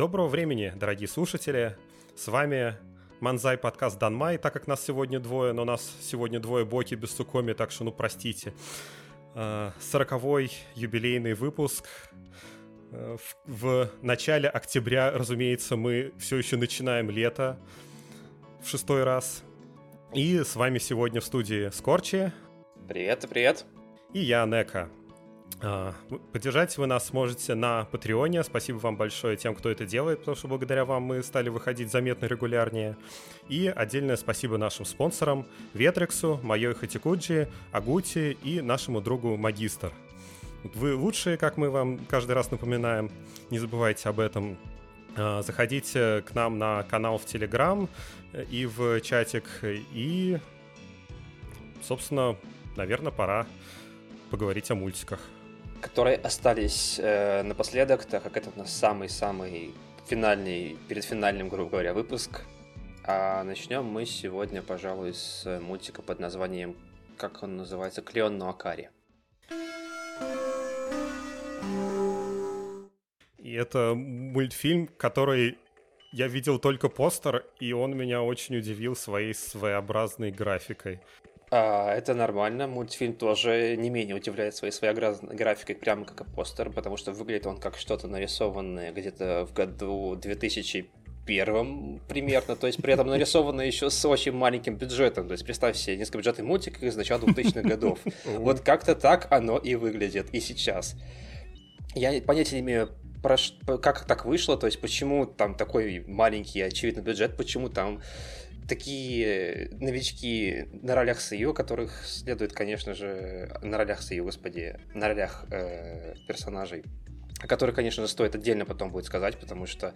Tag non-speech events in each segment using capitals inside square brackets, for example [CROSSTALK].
Доброго времени, дорогие слушатели. С вами Манзай подкаст Данмай, так как нас сегодня двое, но нас сегодня двое Боки без Сукоми, так что ну простите. А, сороковой юбилейный выпуск. А, в начале октября, разумеется, мы все еще начинаем лето в шестой раз. И с вами сегодня в студии Скорчи. Привет, привет. И я, Нека. А, поддержать вы нас сможете на Патреоне. Спасибо вам большое тем, кто это делает, потому что благодаря вам мы стали выходить заметно регулярнее. И отдельное спасибо нашим спонсорам Ветрексу, Майой Хатикуджи, Агути и нашему другу Магистр. Вы лучшие, как мы вам каждый раз напоминаем. Не забывайте об этом. А, заходите к нам на канал в Телеграм и в чатик. И, собственно, наверное, пора поговорить о мультиках которые остались э, напоследок, так как это у нас самый-самый финальный, перед финальным, грубо говоря, выпуск. А начнем мы сегодня, пожалуй, с мультика под названием, как он называется, «Клеон Нуакари». И это мультфильм, который я видел только постер, и он меня очень удивил своей своеобразной графикой. А, это нормально. Мультфильм тоже не менее удивляет своей своеобразной графикой, прямо как и постер, потому что выглядит он как что-то нарисованное где-то в году 2000 первом примерно, то есть при этом нарисовано еще с очень маленьким бюджетом, то есть представь себе низкобюджетный мультик из начала 2000-х годов. Вот как-то так оно и выглядит и сейчас. Я понятия не имею, про, как так вышло, то есть почему там такой маленький, очевидно, бюджет, почему там такие новички на ролях Сию, которых следует, конечно же, на ролях Сию, господи, на ролях э, персонажей, о которых, конечно же, стоит отдельно потом будет сказать, потому что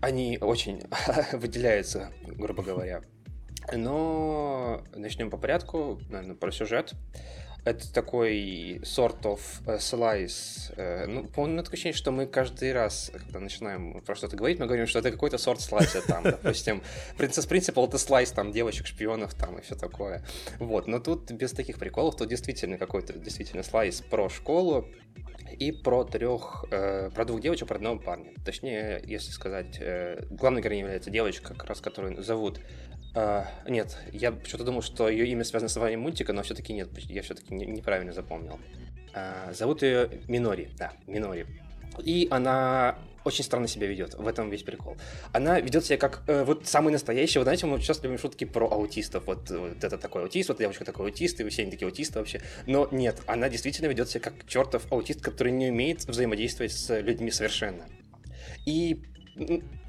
они очень [LAUGHS] выделяются, грубо говоря. Но начнем по порядку, наверное, про сюжет. Это такой sort of э, slice. Э, ну, такое ощущение, что мы каждый раз, когда начинаем про что-то говорить, мы говорим, что это какой-то сорт слайса там, допустим. Принцесс Принципал это слайс там девочек-шпионов там и все такое. Вот, но тут без таких приколов, тут действительно какой-то действительно слайс про школу, и про трех, э, про двух девочек, про одного парня. Точнее, если сказать, э, главной героиней является девочка, как раз которую зовут Uh, нет, я что-то думал, что ее имя связано с названием мультика, но все-таки нет, я все-таки не, неправильно запомнил. Uh, зовут ее Минори, да, Минори. И она очень странно себя ведет, в этом весь прикол. Она ведет себя как э, вот самый настоящий, вы знаете, мы сейчас любим шутки про аутистов, вот, вот это такой аутист, вот девочка такой аутист, и все они такие аутисты вообще. Но нет, она действительно ведет себя как чертов аутист, который не умеет взаимодействовать с людьми совершенно. И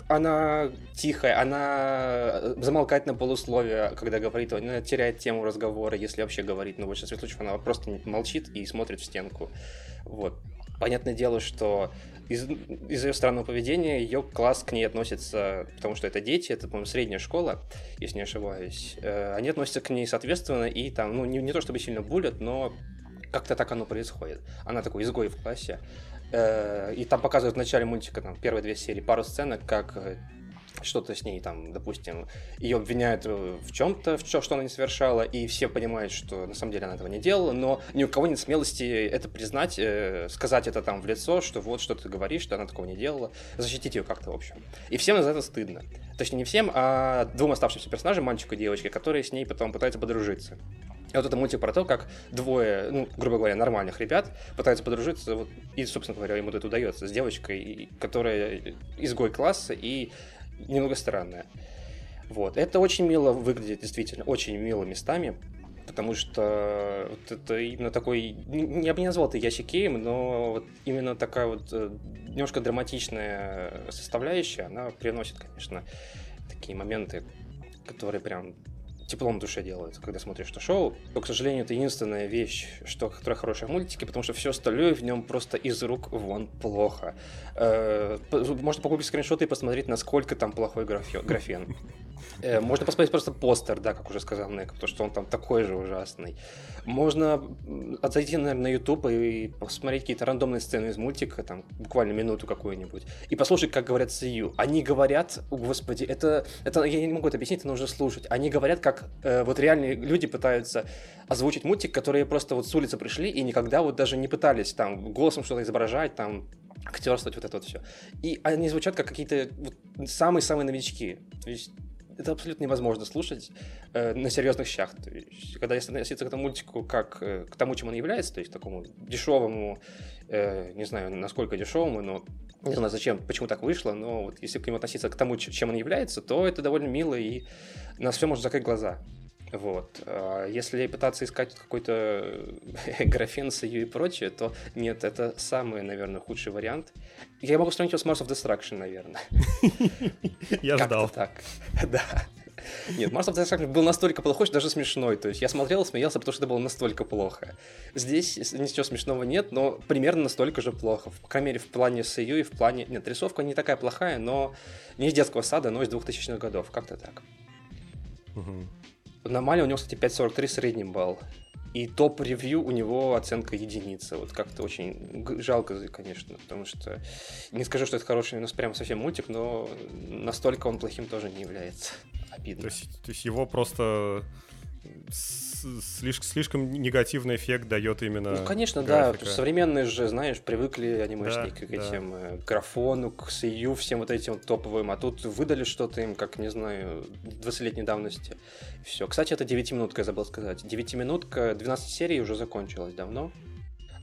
она тихая, она э, замолкает на полусловие, когда говорит, она теряет тему разговора, если вообще говорит, но в большинстве случаев она просто молчит и смотрит в стенку. Вот. Понятное дело, что из- из-за ее странного поведения ее класс к ней относится, потому что это дети, это, по-моему, средняя школа, если не ошибаюсь. Э, они относятся к ней соответственно и там, ну, не, не то чтобы сильно булят, но как-то так оно происходит. Она такой изгой в классе. Э, и там показывают в начале мультика, там, первые две серии, пару сценок, как э, что-то с ней там, допустим, ее обвиняют в чем-то, в чем, что она не совершала, и все понимают, что на самом деле она этого не делала, но ни у кого нет смелости это признать, э, сказать это там в лицо, что вот что ты говоришь, что она такого не делала, защитить ее как-то, в общем. И всем за это стыдно. Точнее, не всем, а двум оставшимся персонажам, мальчику и девочке, которые с ней потом пытаются подружиться. И вот это мультик про то, как двое, ну, грубо говоря, нормальных ребят пытаются подружиться, вот, и, собственно говоря, ему это удается, с девочкой, которая изгой класса и немного странная. Вот. Это очень мило выглядит, действительно, очень мило местами, потому что вот это именно такой, я бы не назвал это ящикеем, но вот именно такая вот э, немножко драматичная составляющая, она приносит, конечно, такие моменты, которые прям теплом в душе делают, когда смотришь это шоу. Но, к сожалению, это единственная вещь, что, которая хорошая в мультике, потому что все остальное в нем просто из рук вон плохо. Э, можно погуглить скриншоты и посмотреть, насколько там плохой графен. Э, можно посмотреть просто постер, да, как уже сказал Нек, потому что он там такой же ужасный. Можно зайти, наверное, на YouTube и посмотреть какие-то рандомные сцены из мультика, там, буквально минуту какую-нибудь, и послушать, как говорят Сию. Они говорят, господи, это, это, я не могу это объяснить, это нужно слушать. Они говорят, как э, вот реальные люди пытаются озвучить мультик, которые просто вот с улицы пришли и никогда вот даже не пытались там голосом что-то изображать, там актерствовать, вот это вот все. И они звучат как какие-то вот, самые-самые новички. То есть это абсолютно невозможно слушать э, на серьезных щах. То есть, когда если относиться к этому мультику как э, к тому, чем он является, то есть такому дешевому, э, не знаю, насколько дешевому, но не знаю, зачем, почему так вышло, но вот если к нему относиться к тому, чем он является, то это довольно мило, и на все можно закрыть глаза. Вот. А если пытаться искать какой-то [LAUGHS] графен, сию и прочее, то нет, это самый, наверное, худший вариант. Я могу сравнить его с Mars of Destruction, наверное. [LAUGHS] Я ждал. так, [LAUGHS] да. Нет, Mars of Destruction был настолько плохой, что даже смешной. То есть я смотрел смеялся, потому что это было настолько плохо. Здесь ничего смешного нет, но примерно настолько же плохо. По крайней мере, в плане сию и в плане... Нет, рисовка не такая плохая, но не из детского сада, но из 2000-х годов. Как-то так. Угу. На Мале у него, кстати, 5.43 средний балл. И топ-ревью у него оценка единица. Вот как-то очень жалко, конечно, потому что не скажу, что это хороший, ну, прям совсем мультик, но настолько он плохим тоже не является. Обидно. То есть, то есть его просто слишком, слишком негативный эффект дает именно. Ну, конечно, графика. да. Современные же, знаешь, привыкли анимешники да, к этим да. Э, графону, к сию, всем вот этим топовым. А тут выдали что-то им, как, не знаю, 20-летней давности. Все. Кстати, это 9-минутка, я забыл сказать. 9-минутка, 12 серий уже закончилась давно.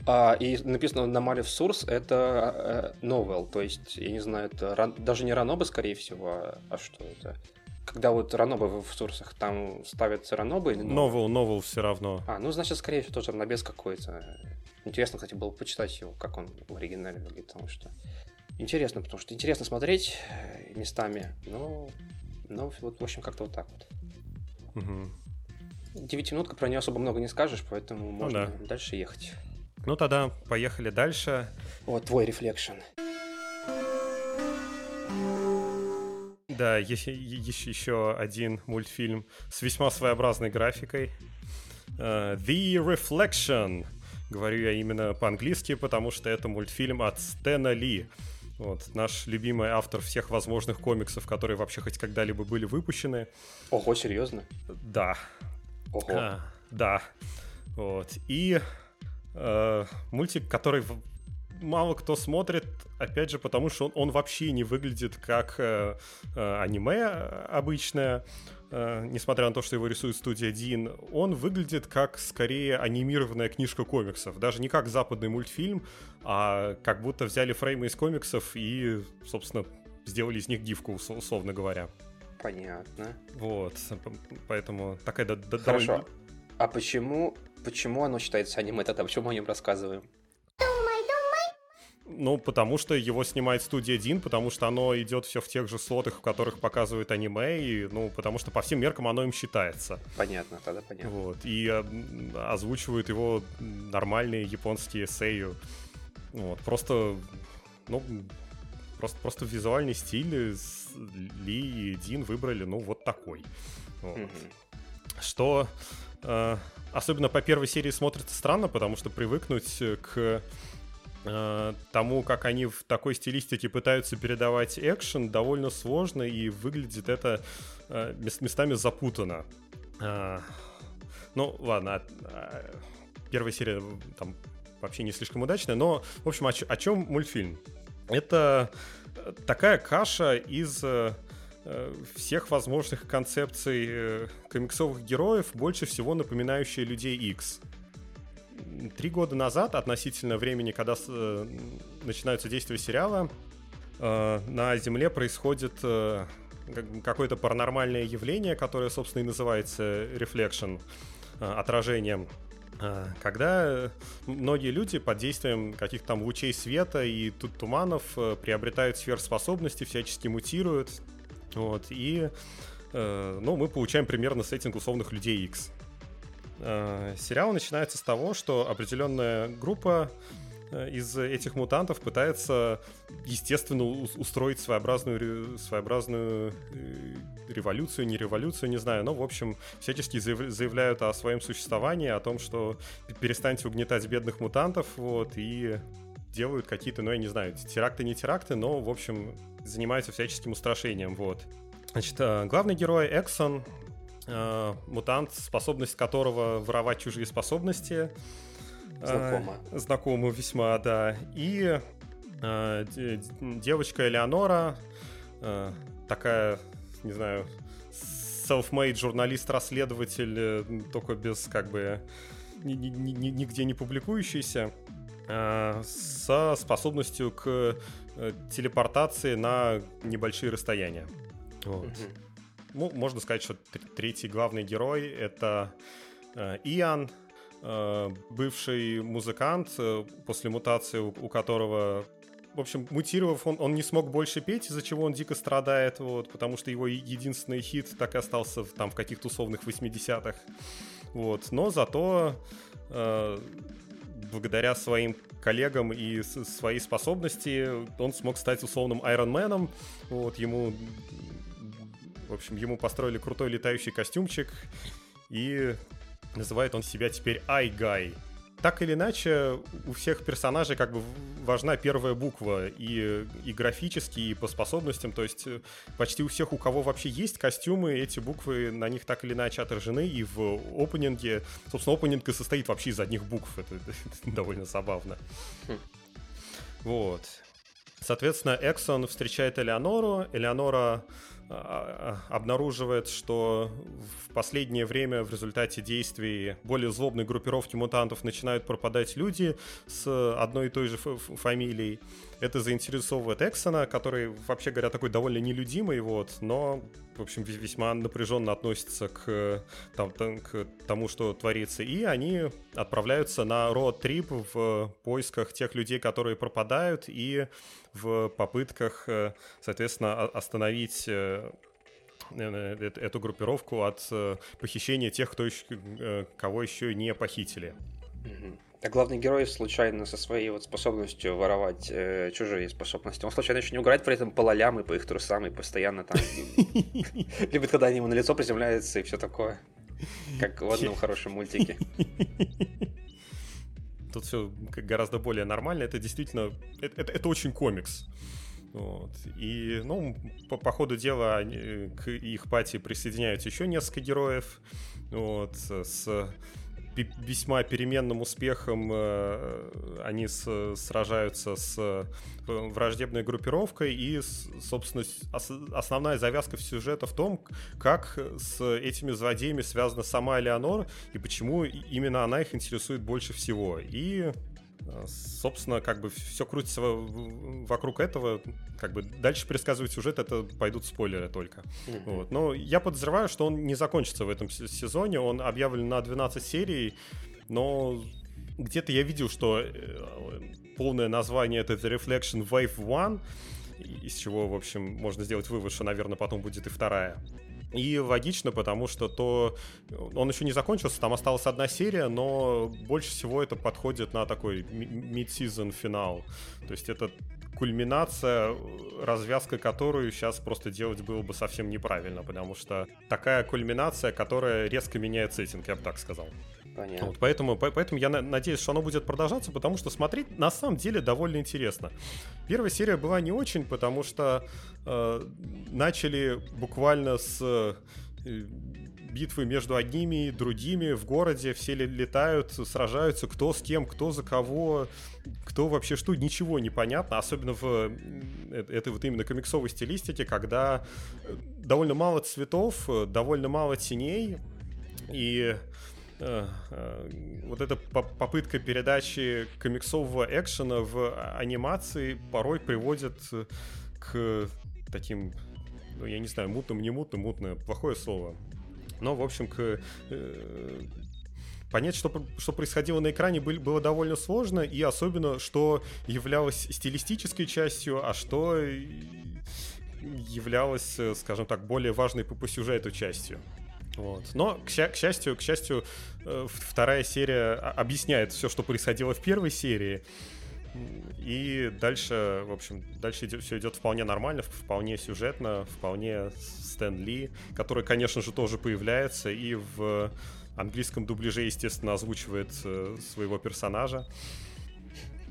А, и написано на Малев Source это э, новелл, то есть, я не знаю, это ран... даже не ранобы, скорее всего, а, а что это? Когда вот ранобы в сурсах, там ставятся ранобы или новел? Новел, все равно. А, ну, значит, скорее всего, тоже ранобес какой-то. Интересно, кстати, было почитать его, как он в оригинале выглядит, потому что... Интересно, потому что интересно смотреть э, местами, но... Но вот, в общем, как-то вот так вот. Угу. Девятиминутка про нее особо много не скажешь, поэтому ну, можно да. дальше ехать. Ну тогда поехали дальше. Вот твой рефлекшн. Да, есть, есть еще один мультфильм с весьма своеобразной графикой. Uh, The Reflection. Говорю я именно по-английски, потому что это мультфильм от Стэна Ли. Вот, наш любимый автор всех возможных комиксов, которые вообще хоть когда-либо были выпущены. Ого, серьезно? Да. Ого. А, да. Вот. И э, мультик, который мало кто смотрит, опять же, потому что он, он вообще не выглядит как э, э, аниме обычное, э, несмотря на то, что его рисует студия Дин. Он выглядит как скорее анимированная книжка комиксов, даже не как западный мультфильм, а как будто взяли фреймы из комиксов и, собственно, сделали из них гифку, условно говоря. Понятно. Вот, поэтому такая... Хорошо. Довольно... А почему, почему оно считается аниме тогда? Почему мы о нем рассказываем? Ну, потому что его снимает студия Дин, потому что оно идет все в тех же слотах, в которых показывают аниме, и, ну, потому что по всем меркам оно им считается. Понятно, тогда понятно. Вот, и э, озвучивают его нормальные японские сею. Вот, просто, ну, просто, просто визуальный стиль Ли и Дин выбрали, ну, вот такой. Вот. Mm-hmm. Что э, особенно по первой серии смотрится странно, потому что привыкнуть к Э, тому, как они в такой стилистике пытаются передавать экшен, довольно сложно, и выглядит это э, местами запутанно. Э, ну, ладно, первая серия там вообще не слишком удачная, но, в общем, о, о чем мультфильм? Это такая каша из всех возможных концепций комиксовых героев, больше всего напоминающая Людей X три года назад, относительно времени, когда э, начинаются действия сериала, э, на Земле происходит э, какое-то паранормальное явление, которое, собственно, и называется reflection, э, отражением. Э, когда многие люди под действием каких-то там лучей света и тут туманов э, приобретают сверхспособности, всячески мутируют. Вот, и э, ну, мы получаем примерно сеттинг условных людей X. Э, сериал начинается с того, что определенная группа э, из этих мутантов пытается, естественно, устроить своеобразную, своеобразную э, революцию, не революцию, не знаю, но, в общем, всячески заявляют о своем существовании, о том, что перестаньте угнетать бедных мутантов, вот, и делают какие-то, ну, я не знаю, теракты, не теракты, но, в общем, занимаются всяческим устрашением, вот. Значит, главный герой Эксон мутант, способность которого воровать чужие способности. Знакомо. Э, знакомо весьма, да. И э, девочка Элеонора, э, такая, не знаю, self-made журналист-расследователь, только без как бы нигде не публикующийся, со способностью к телепортации на небольшие расстояния. Вот. Ну, можно сказать, что третий главный герой это Иоанн, бывший музыкант, после мутации у которого в общем, мутировав, он, он не смог больше петь, из-за чего он дико страдает, вот, потому что его единственный хит так и остался в, там в каких-то условных 80-х. Вот. Но зато э, благодаря своим коллегам и своей способности он смог стать условным Айронменом. Вот, ему в общем, ему построили крутой летающий костюмчик, и называет он себя теперь Ай-Гай так или иначе, у всех персонажей как бы важна первая буква и, и графически, и по способностям. То есть э, почти у всех, у кого вообще есть костюмы, эти буквы на них так или иначе отражены. И в опенинге, собственно, опенинг и состоит вообще из одних букв. [LAUGHS] Это, это довольно забавно. Хм. Вот. Соответственно, Эксон встречает Элеонору. Элеонора обнаруживает, что в последнее время в результате действий более злобной группировки мутантов начинают пропадать люди с одной и той же фамилией. Это заинтересовывает Эксона, который, вообще говоря, такой довольно нелюдимый, вот, но, в общем, весьма напряженно относится к, там, к тому, что творится. И они отправляются на роад-трип в поисках тех людей, которые пропадают, и в попытках, э, соответственно, остановить э, э, эту группировку от похищения тех, кто еще, кого еще не похитили. А главный герой случайно со своей вот способностью воровать э, чужие способности, он случайно еще не угорает при этом по лолям и по их трусам и постоянно там [LAUGHS] любит, когда они ему на лицо приземляются и все такое. Как в одном хорошем мультике. [LAUGHS] Тут все гораздо более нормально. Это действительно... Это, это, это очень комикс. Вот. И, ну, по, по ходу дела они, к их пати присоединяются еще несколько героев. Вот, с весьма переменным успехом э, они с, сражаются с э, враждебной группировкой, и, собственно, ос, основная завязка сюжета в том, как с этими злодеями связана сама Элеонор, и почему именно она их интересует больше всего. И собственно, как бы все крутится вокруг этого. Как бы дальше пересказывать сюжет, это пойдут спойлеры только. Mm-hmm. Вот. Но я подозреваю, что он не закончится в этом сезоне. Он объявлен на 12 серий, но где-то я видел, что э, полное название это The Reflection Wave One, из чего, в общем, можно сделать вывод, что, наверное, потом будет и вторая. И логично, потому что то он еще не закончился, там осталась одна серия, но больше всего это подходит на такой mid-season финал. То есть это кульминация, развязка которую сейчас просто делать было бы совсем неправильно, потому что такая кульминация, которая резко меняет сеттинг, я бы так сказал. Понятно. Вот, поэтому, поэтому я надеюсь, что оно будет продолжаться, потому что смотреть на самом деле довольно интересно. Первая серия была не очень, потому что э, начали буквально с э, битвы между одними и другими в городе, все летают, сражаются, кто с кем, кто за кого, кто вообще что, ничего не понятно, особенно в этой вот именно комиксовой стилистике, когда довольно мало цветов, довольно мало теней, и Э, э, вот эта попытка передачи комиксового экшена в анимации порой приводит к таким, ну, я не знаю, мутным, не мутным, мутное, плохое слово. Но, в общем, к э, понять, что, что происходило на экране, было довольно сложно, и особенно, что являлось стилистической частью, а что являлось, скажем так, более важной по, по сюжету частью. Вот. Но, к, к счастью, к счастью, э, вторая серия объясняет все, что происходило в первой серии. И дальше, в общем, дальше идет, все идет вполне нормально, вполне сюжетно, вполне Стэн Ли, который, конечно же, тоже появляется и в английском дубляже, естественно, озвучивает э, своего персонажа.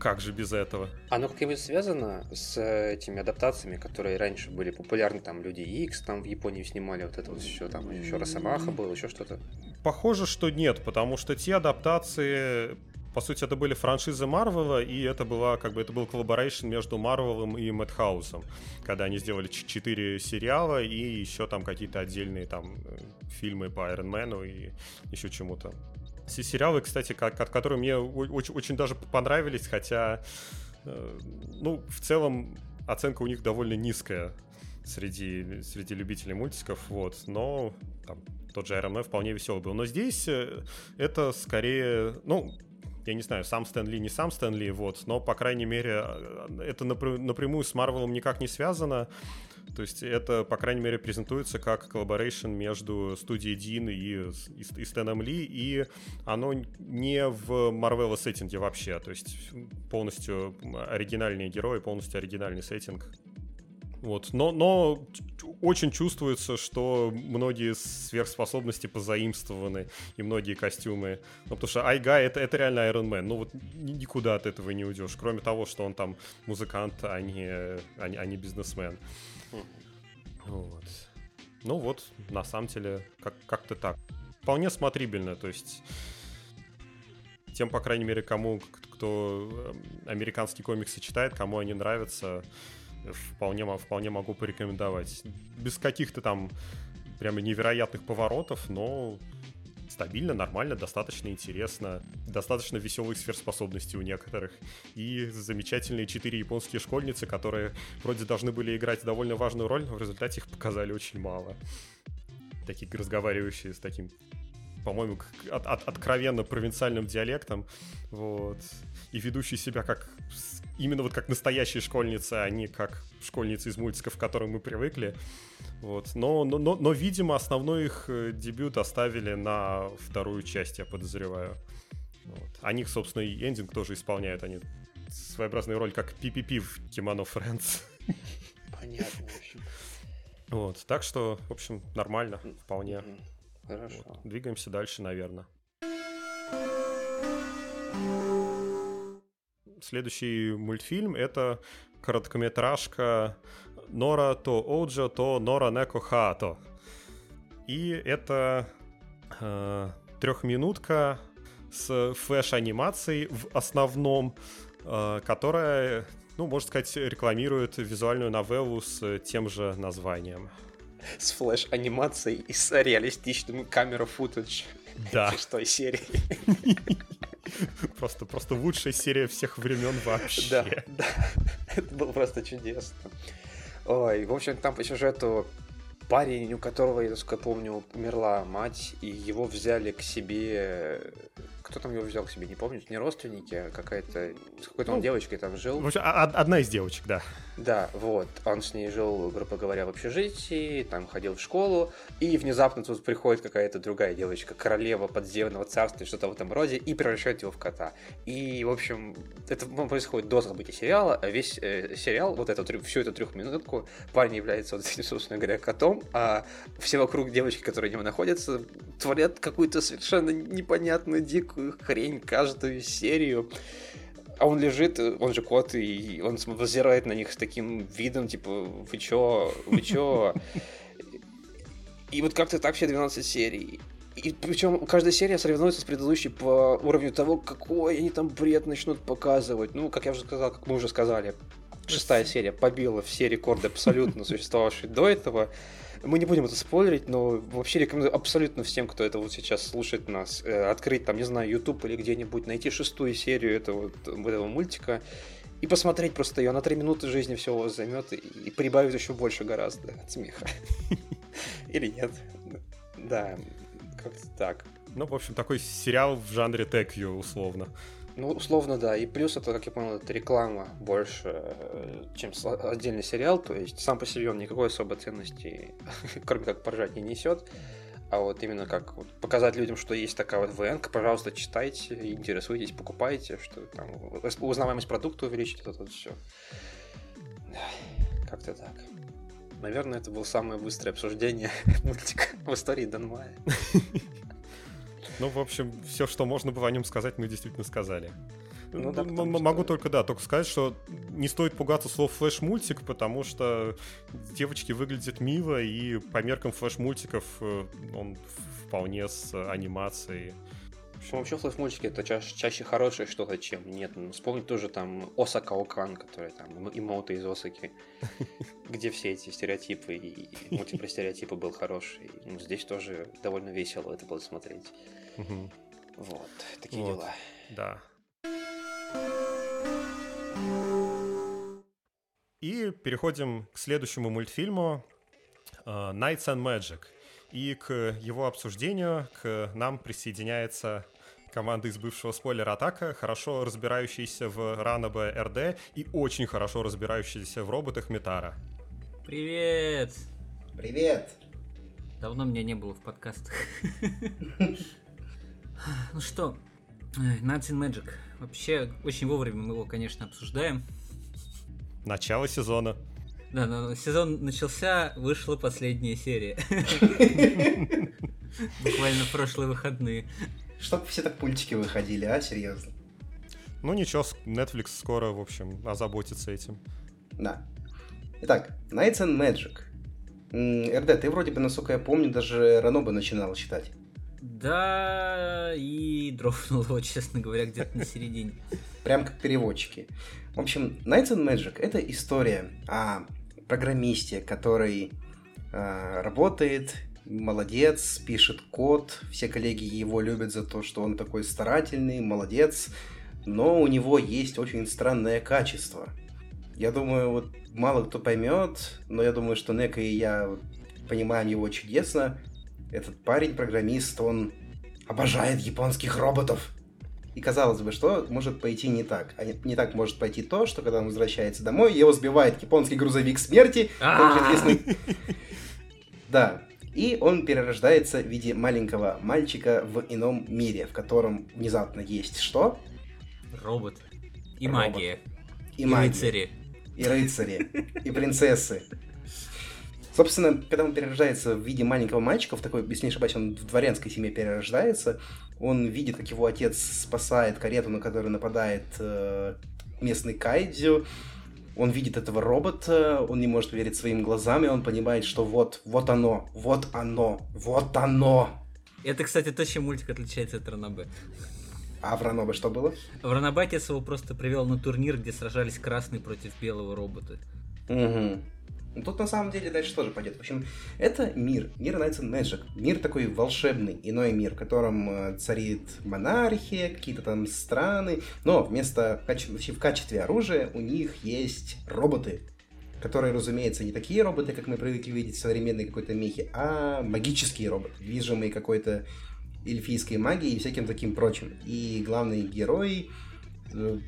Как же без этого? Оно как-нибудь связано с этими адаптациями, которые раньше были популярны, там Люди X, там в Японии снимали вот это вот еще, там еще Росомаха был, еще что-то? Похоже, что нет, потому что те адаптации по сути, это были франшизы Марвела, и это была, как бы, это был collaboration между Марвелом и Мэдхаусом, когда они сделали четыре сериала и еще там какие-то отдельные там э, фильмы по Man и еще чему-то. Все сериалы, кстати, которые мне очень, очень даже понравились, хотя, э, ну, в целом оценка у них довольно низкая среди, среди любителей мультиков, вот, но там, тот же Iron Man вполне веселый был. Но здесь э, это скорее, ну, я не знаю, сам Стэн Ли, не сам Стэн Ли, вот, но, по крайней мере, э, это напрямую с Марвелом никак не связано. То есть это, по крайней мере, презентуется как collaboration между студией Дин и, и, и Стэном Ли, и оно не в Марвела сеттинге вообще, то есть полностью оригинальные герои, полностью оригинальный сеттинг. Вот. Но, но очень чувствуется, что многие сверхспособности позаимствованы и многие костюмы. Ну, потому что Айга это, это реально Iron Man. Ну вот никуда от этого не уйдешь. Кроме того, что он там музыкант, а не, а не, а не бизнесмен. Вот. Ну вот, на самом деле, как- как-то так. Вполне смотрибельно, то есть тем, по крайней мере, кому, кто эм, американские комиксы читает, кому они нравятся, вполне, вполне могу порекомендовать. Без каких-то там прямо невероятных поворотов, но стабильно, нормально, достаточно интересно, достаточно веселых сверхспособностей у некоторых. И замечательные четыре японские школьницы, которые вроде должны были играть довольно важную роль, но в результате их показали очень мало. Такие разговаривающие с таким по-моему, от, от, откровенно провинциальным диалектом, вот, и ведущие себя как именно вот как настоящие школьницы, а не как школьницы из мультиков, к которым мы привыкли. Вот. Но, но, но, но, видимо, основной их э, дебют оставили на вторую часть, я подозреваю. Вот. Они, собственно, и эндинг тоже исполняют. Они своеобразную роль, как PPP в Кимоно Friends. Понятно, в общем. Вот, так что, в общем, нормально, вполне. Хорошо. Вот. Двигаемся дальше, наверное. Следующий мультфильм — это короткометражка Нора то Оджо, то Нора Неко Хато. И это э, трехминутка с флеш-анимацией в основном, э, которая, ну, можно сказать, рекламирует визуальную новеллу с тем же названием. С флеш-анимацией и с реалистичным камера-футаж да. [LAUGHS] шестой серии. [LAUGHS] [LAUGHS] Просто, просто лучшая серия всех времен вообще. Да, да. [LAUGHS] Это было просто чудесно. Ой, в общем, там по сюжету парень, у которого, я насколько помню, умерла мать, и его взяли к себе кто там его взял к себе, не помню, не родственники, а какая-то, с какой-то ну, он девочкой там жил. В общем, а, одна из девочек, да. Да, вот, он с ней жил, грубо говоря, в общежитии, там ходил в школу, и внезапно тут приходит какая-то другая девочка, королева подземного царства, что-то в этом роде, и превращает его в кота. И, в общем, это происходит до событий сериала, а весь э, сериал, вот эту, всю эту трехминутку, парень является, вот, [LAUGHS] собственно говоря, котом, а все вокруг девочки, которые у него находятся, творят какую-то совершенно непонятную, дикую всякую хрень каждую серию. А он лежит, он же кот, и он взирает на них с таким видом, типа, вы чё, вы чё? И вот как-то так все 12 серий. И причем каждая серия соревнуется с предыдущей по уровню того, какой они там бред начнут показывать. Ну, как я уже сказал, как мы уже сказали, шестая серия побила все рекорды абсолютно существовавшие до этого. Мы не будем это спойлерить, но вообще рекомендую абсолютно всем, кто это вот сейчас слушает нас, э, открыть там, не знаю, YouTube или где-нибудь, найти шестую серию этого, этого мультика и посмотреть просто ее. На три минуты жизни все у вас займет и, и прибавит еще больше гораздо от смеха. [LAUGHS] Или нет. Да, как-то так. Ну, в общем, такой сериал в жанре теквью, условно. Ну, условно, да. И плюс это, как я понял, это реклама больше, э, чем отдельный сериал. То есть сам по себе он никакой особой ценности, [LAUGHS] кроме как поржать, не несет. А вот именно как вот показать людям, что есть такая вот ВН, пожалуйста, читайте, интересуйтесь, покупайте, что там узнаваемость продукта увеличить, это вот все. Как-то так. Наверное, это было самое быстрое обсуждение [LAUGHS] мультика в истории Данмая. [LAUGHS] Ну, в общем, все, что можно было о нем сказать, мы действительно сказали. Ну, да, Могу что... только, да, только сказать, что не стоит пугаться слов флеш-мультик, потому что девочки выглядят мило, и по меркам флеш-мультиков э, он вполне с анимацией Вообще, в мультике это чаще, чаще хорошее что-то, чем нет. Ну, вспомнить тоже там Осака Окан, который там имоута из Осаки, [LAUGHS] где все эти стереотипы и мультик про стереотипы был хороший. Ну, здесь тоже довольно весело это было смотреть. Вот, такие вот, дела. Да. И переходим к следующему мультфильму uh, Nights and Magic. И к его обсуждению к нам присоединяется команда из бывшего спойлера Атака, хорошо разбирающаяся в Ранобе РД и очень хорошо разбирающаяся в роботах Метара. Привет! Привет! Давно меня не было в подкастах. [LAUGHS] Ну что, Nuts Magic. Вообще, очень вовремя мы его, конечно, обсуждаем. Начало сезона. Да, но сезон начался, вышла последняя серия. [LAUGHS] Буквально в прошлые выходные. Чтоб все так пультики выходили, а? Серьезно. Ну ничего, Netflix скоро, в общем, озаботится этим. Да. Итак, Nights and Magic. РД, ты вроде бы, насколько я помню, даже Раноба начинал читать. Да, и дропнул его, [LAUGHS] честно говоря, где-то на середине. Прям как переводчики. В общем, Nights and Magic — это история о программисте, который э, работает, молодец, пишет код, все коллеги его любят за то, что он такой старательный, молодец, но у него есть очень странное качество. Я думаю, вот мало кто поймет, но я думаю, что Нека и я понимаем его чудесно. Этот парень, программист, он обожает японских роботов. И казалось бы, что может пойти не так? А не, не так может пойти то, что когда он возвращается домой, его сбивает японский грузовик смерти. Да, и он перерождается в виде маленького мальчика в ином мире, в котором внезапно есть что? Робот. И магия. И, и магия. рыцари. И рыцари. И принцессы. Собственно, когда он перерождается в виде маленького мальчика, в такой, если не ошибаюсь, он в дворянской семье перерождается, он видит, как его отец спасает карету, на которую нападает э, местный кайдзю, он видит этого робота, он не может верить своим глазам, и он понимает, что вот, вот оно, вот оно, вот оно. Это, кстати, то, чем мультик отличается от Ранабе. А в Ранобе что было? В Ранобе отец его просто привел на турнир, где сражались красный против белого робота. Угу. Ну, тут на самом деле дальше тоже пойдет. В общем, это мир, мир Knights and Magic. Мир такой волшебный, иной мир, в котором э, царит монархия, какие-то там страны. Но вместо, в качестве оружия у них есть роботы, которые, разумеется, не такие роботы, как мы привыкли видеть в современной какой-то мехе, а магические роботы, движимые какой-то эльфийской магией и всяким таким прочим. И главный герой э,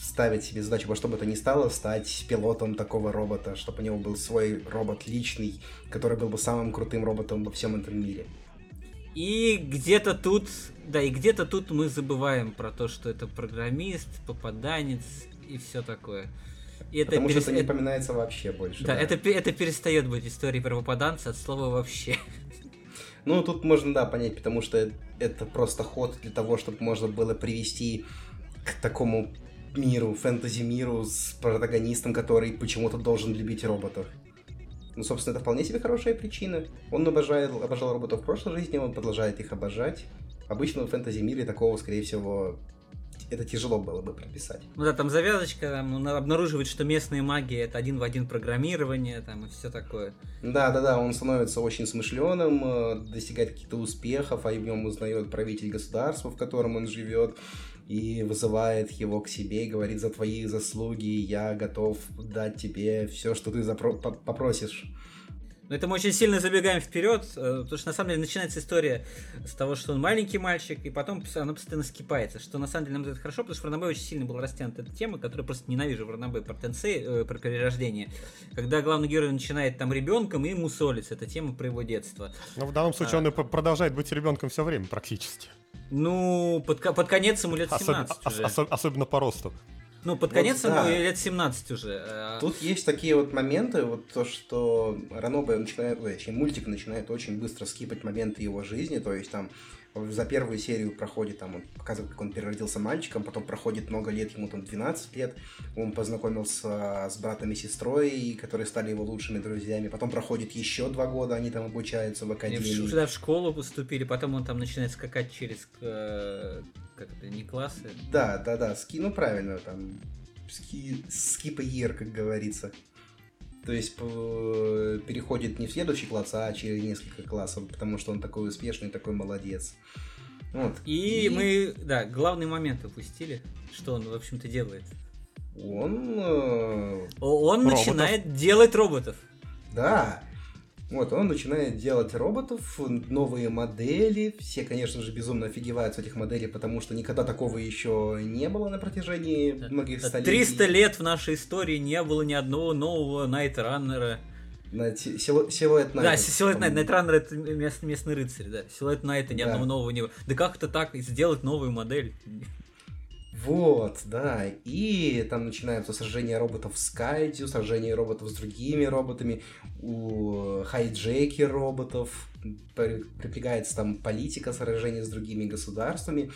ставить себе задачу во что бы то ни стало стать пилотом такого робота, чтобы у него был свой робот личный, который был бы самым крутым роботом во всем этом мире. И где-то тут, да, и где-то тут мы забываем про то, что это программист, попаданец и все такое. И это Потому перес... что это не упоминается вообще больше. Да, да. Это, это перестает быть историей про попаданца от слова вообще. Ну, тут можно, да, понять, потому что это просто ход для того, чтобы можно было привести к такому миру, фэнтези-миру с протагонистом, который почему-то должен любить роботов. Ну, собственно, это вполне себе хорошая причина. Он обожает, обожал роботов в прошлой жизни, он продолжает их обожать. Обычно в фэнтези-мире такого, скорее всего, это тяжело было бы прописать. Ну да, там завязочка, там, он обнаруживает, что местные маги это один в один программирование, там и все такое. Да, да, да, он становится очень смышленым, э, достигает каких-то успехов, а в нем узнает правитель государства, в котором он живет и вызывает его к себе и говорит, за твои заслуги я готов дать тебе все, что ты запро- попросишь. Но это мы очень сильно забегаем вперед, э, потому что на самом деле начинается история с того, что он маленький мальчик, и потом она постоянно скипается, что на самом деле нам это хорошо, потому что в Ранобе очень сильно была растянута эта тема, которую просто ненавижу в Ранобе про тенсей, э, про перерождение. Когда главный герой начинает там ребенком и ему солится, эта тема про его детство. Но в данном случае а... он и продолжает быть ребенком все время практически. Ну, под, под конец ему лет 17 Особ, уже. Особ, особенно по росту. Ну, под конец вот, ему да. лет 17 уже. А Тут есть такие вот моменты, вот то, что Ранобе начинает, точнее, мультик начинает очень быстро скипать моменты его жизни, то есть там за первую серию проходит, там, он показывает, как он переродился мальчиком, потом проходит много лет, ему там 12 лет, он познакомился с братом и сестрой, которые стали его лучшими друзьями, потом проходит еще два года, они там обучаются в академии. Они сюда в школу поступили, потом он там начинает скакать через, э, как это, не классы? Да, да, да, ски, ну правильно, там, ски, year, как говорится. То есть переходит не в следующий класс, а через несколько классов, потому что он такой успешный, такой молодец. Вот. И, и мы, да, главный момент упустили, что он, в общем-то, делает. Он... Э... Он роботов. начинает делать роботов. Да, вот, он начинает делать роботов, новые модели. Все, конечно же, безумно офигевают с этих моделей, потому что никогда такого еще не было на протяжении многих столетий. 300 лет в нашей истории не было ни одного нового Найтраннера. На Силуэт Найт. Да, Силуэт Найт. Найтраннер это местный рыцарь, да. Силуэт Найта ни да. одного нового не было. Да как это так, сделать новую модель? Вот, да. И там начинаются сражения роботов с Кайдзю, сражения роботов с другими роботами, у хайджеки роботов, припрягается там политика, сражения с другими государствами.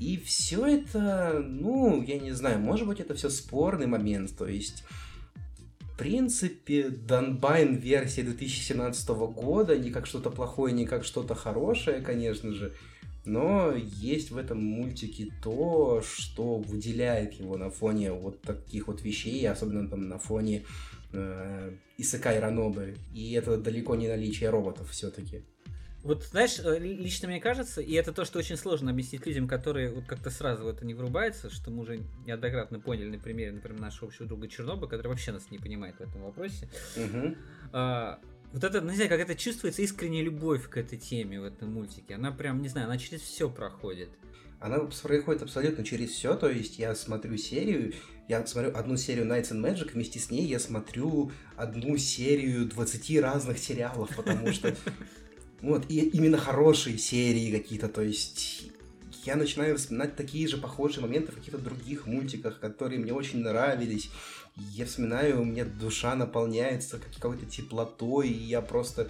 И все это, ну, я не знаю, может быть, это все спорный момент. То есть, в принципе, Донбайн версия 2017 года не как что-то плохое, не как что-то хорошее, конечно же. Но есть в этом мультике то, что выделяет его на фоне вот таких вот вещей, особенно там на фоне э, Исакай Ранобы. И это далеко не наличие роботов все-таки. Вот, знаешь, э, лично мне кажется, и это то, что очень сложно объяснить людям, которые вот как-то сразу в это не врубаются, что мы уже неоднократно поняли на примере, например, нашего общего друга Черноба, который вообще нас не понимает в этом вопросе. Угу. А, вот это, ну, не знаю, как это чувствуется искренняя любовь к этой теме в этом мультике. Она прям, не знаю, она через все проходит. Она проходит абсолютно через все, то есть я смотрю серию, я смотрю одну серию Nights and Magic, вместе с ней я смотрю одну серию 20 разных сериалов, потому что [LAUGHS] вот, и именно хорошие серии какие-то, то есть я начинаю вспоминать такие же похожие моменты в каких-то других мультиках, которые мне очень нравились я вспоминаю, у меня душа наполняется какой-то теплотой, и я просто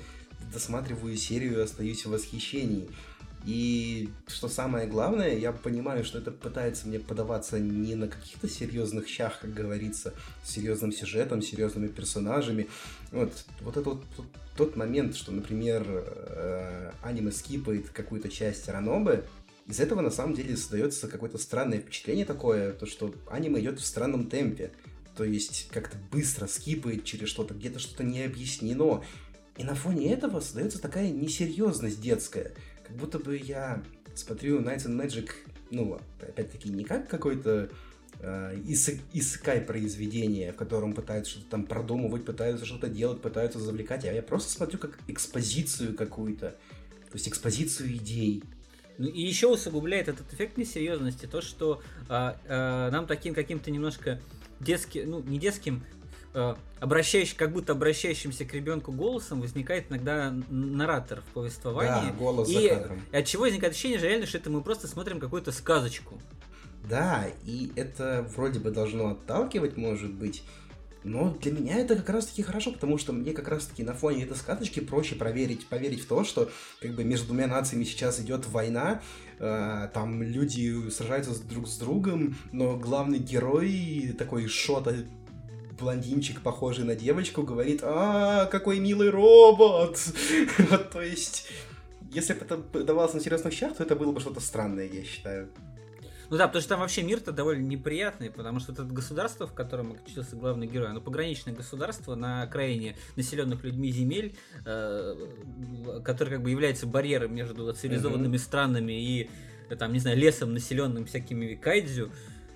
досматриваю серию и остаюсь в восхищении. И что самое главное, я понимаю, что это пытается мне подаваться не на каких-то серьезных щах, как говорится, с серьезным сюжетом, серьезными персонажами. Вот, вот это вот тот, тот момент, что, например, э, аниме скипает какую-то часть Ранобы, из этого на самом деле создается какое-то странное впечатление такое, то что аниме идет в странном темпе то есть как-то быстро скипает через что-то, где-то что-то не объяснено. И на фоне этого создается такая несерьезность детская. Как будто бы я смотрю Nights and Magic, ну, опять-таки, не как какой-то э, исыкай произведение, в котором пытаются что-то там продумывать, пытаются что-то делать, пытаются завлекать, а я просто смотрю как экспозицию какую-то, то есть экспозицию идей. Ну и еще усугубляет этот эффект несерьезности то, что а, а, нам таким каким-то немножко детским, ну, не детским, э, обращающий, как будто обращающимся к ребенку голосом возникает иногда наратор в повествовании. Да, голос и за кадром. от чего возникает ощущение, что реально, что это мы просто смотрим какую-то сказочку. Да, и это вроде бы должно отталкивать, может быть, но для меня это как раз-таки хорошо, потому что мне как раз-таки на фоне этой сказочки проще проверить, поверить в то, что как бы между двумя нациями сейчас идет война, э, там люди сражаются друг с другом, но главный герой такой шота блондинчик, похожий на девочку, говорит, а, какой милый робот! [LAUGHS] Вот, то есть, если бы это давалось на серьезных щах, то это было бы что-то странное, я считаю. Ну да, потому что там вообще мир-то довольно неприятный, потому что это государство, в котором очутился главный герой, оно пограничное государство на окраине населенных людьми земель, э, который как бы является барьером между цивилизованными mm-hmm. странами и э, там, не знаю, лесом, населенным всякими кайдзю.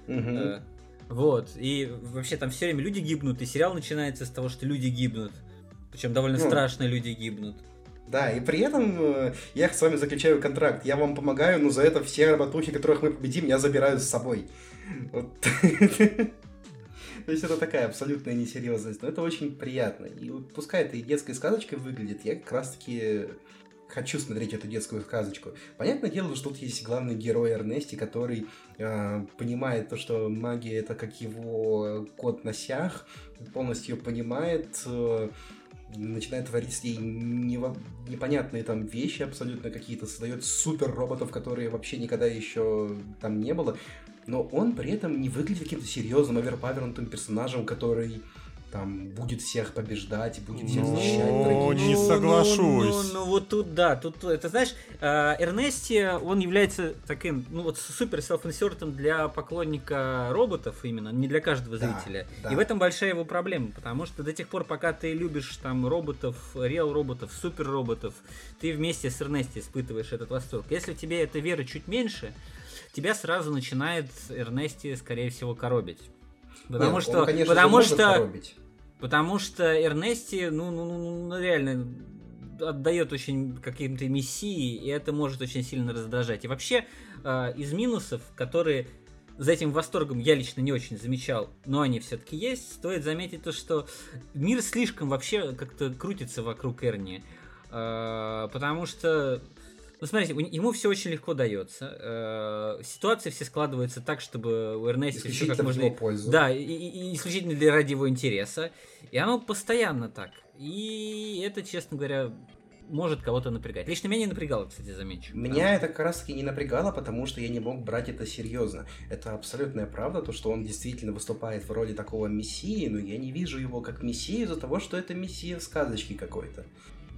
Mm-hmm. Э, вот. И вообще там все время люди гибнут, и сериал начинается с того, что люди гибнут. Причем довольно ну, страшно люди гибнут. Да, и при этом э, я с вами заключаю контракт. Я вам помогаю, но за это все работухи, которых мы победим, я забираю с собой. Вот. [LAUGHS] То есть это такая абсолютная несерьезность, но это очень приятно. И вот пускай это и детской сказочкой выглядит, я как раз-таки хочу смотреть эту детскую сказочку. Понятное дело, что тут есть главный герой Эрнести, который э, понимает то, что магия это как его кот на сях, полностью понимает, э, начинает творить с ней нево- непонятные там вещи абсолютно какие-то, создает супер роботов, которые вообще никогда еще там не было, но он при этом не выглядит каким-то серьезным, оверпавернутым персонажем, который там будет всех побеждать, будет всех Ну, защищать, дорогие. не соглашусь. Ну, ну, ну, вот тут, да, тут, это знаешь, э, Эрнести, он является таким, ну вот супер селф-инсертом для поклонника роботов именно, не для каждого Да, зрителя. да. И в этом большая его проблема, потому что до тех пор, пока ты любишь там роботов, реал роботов, супер роботов, ты вместе с Эрнести испытываешь этот восторг. Если тебе эта вера чуть меньше, тебя сразу начинает Эрнести, скорее всего, коробить. Потому Нет, что, он, конечно потому что коробить. Потому что Эрнести, ну, ну, ну, ну, реально отдает очень каким-то мессии, и это может очень сильно раздражать. И вообще, э, из минусов, которые за этим восторгом я лично не очень замечал, но они все-таки есть, стоит заметить то, что мир слишком вообще как-то крутится вокруг Эрни. Э, потому что ну, смотрите, ему все очень легко дается. Э, ситуации все складываются так, чтобы у Эрнести все как в можно... пользу. Да, и, и- исключительно для ради его интереса. И оно постоянно так. И это, честно говоря, может кого-то напрягать. Лично меня не напрягало, кстати, замечу. Меня это как раз таки не напрягало, потому что я не мог брать это серьезно. Это абсолютная правда, то, что он действительно выступает в роли такого мессии, но я не вижу его как мессию из-за того, что это мессия сказочки какой-то.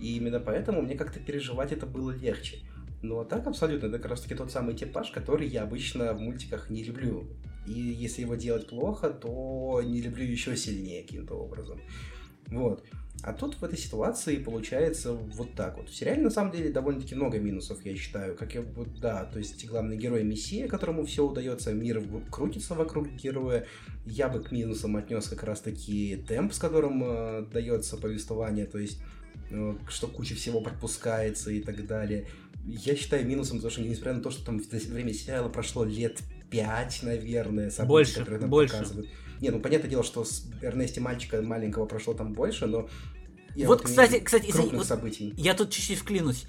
И именно поэтому мне как-то переживать это было легче. А так абсолютно, это как раз таки тот самый типаж, который я обычно в мультиках не люблю. И если его делать плохо, то не люблю еще сильнее каким-то образом. Вот. А тут в этой ситуации получается вот так вот. В сериале на самом деле довольно-таки много минусов, я считаю. Как я вот, да, то есть главный герой Мессия, которому все удается, мир крутится вокруг героя. Я бы к минусам отнес как раз-таки темп, с которым э, дается повествование, то есть что куча всего подпускается и так далее. Я считаю минусом то, что несмотря на то, что там в время сериала прошло лет пять, наверное, событий, Больше, которые нам больше. показывают. Не, ну понятное дело, что с Эрнести мальчика маленького прошло там больше, но... я Вот, имею в кстати, кстати, крупных вот событий. Я тут чуть-чуть вклинусь.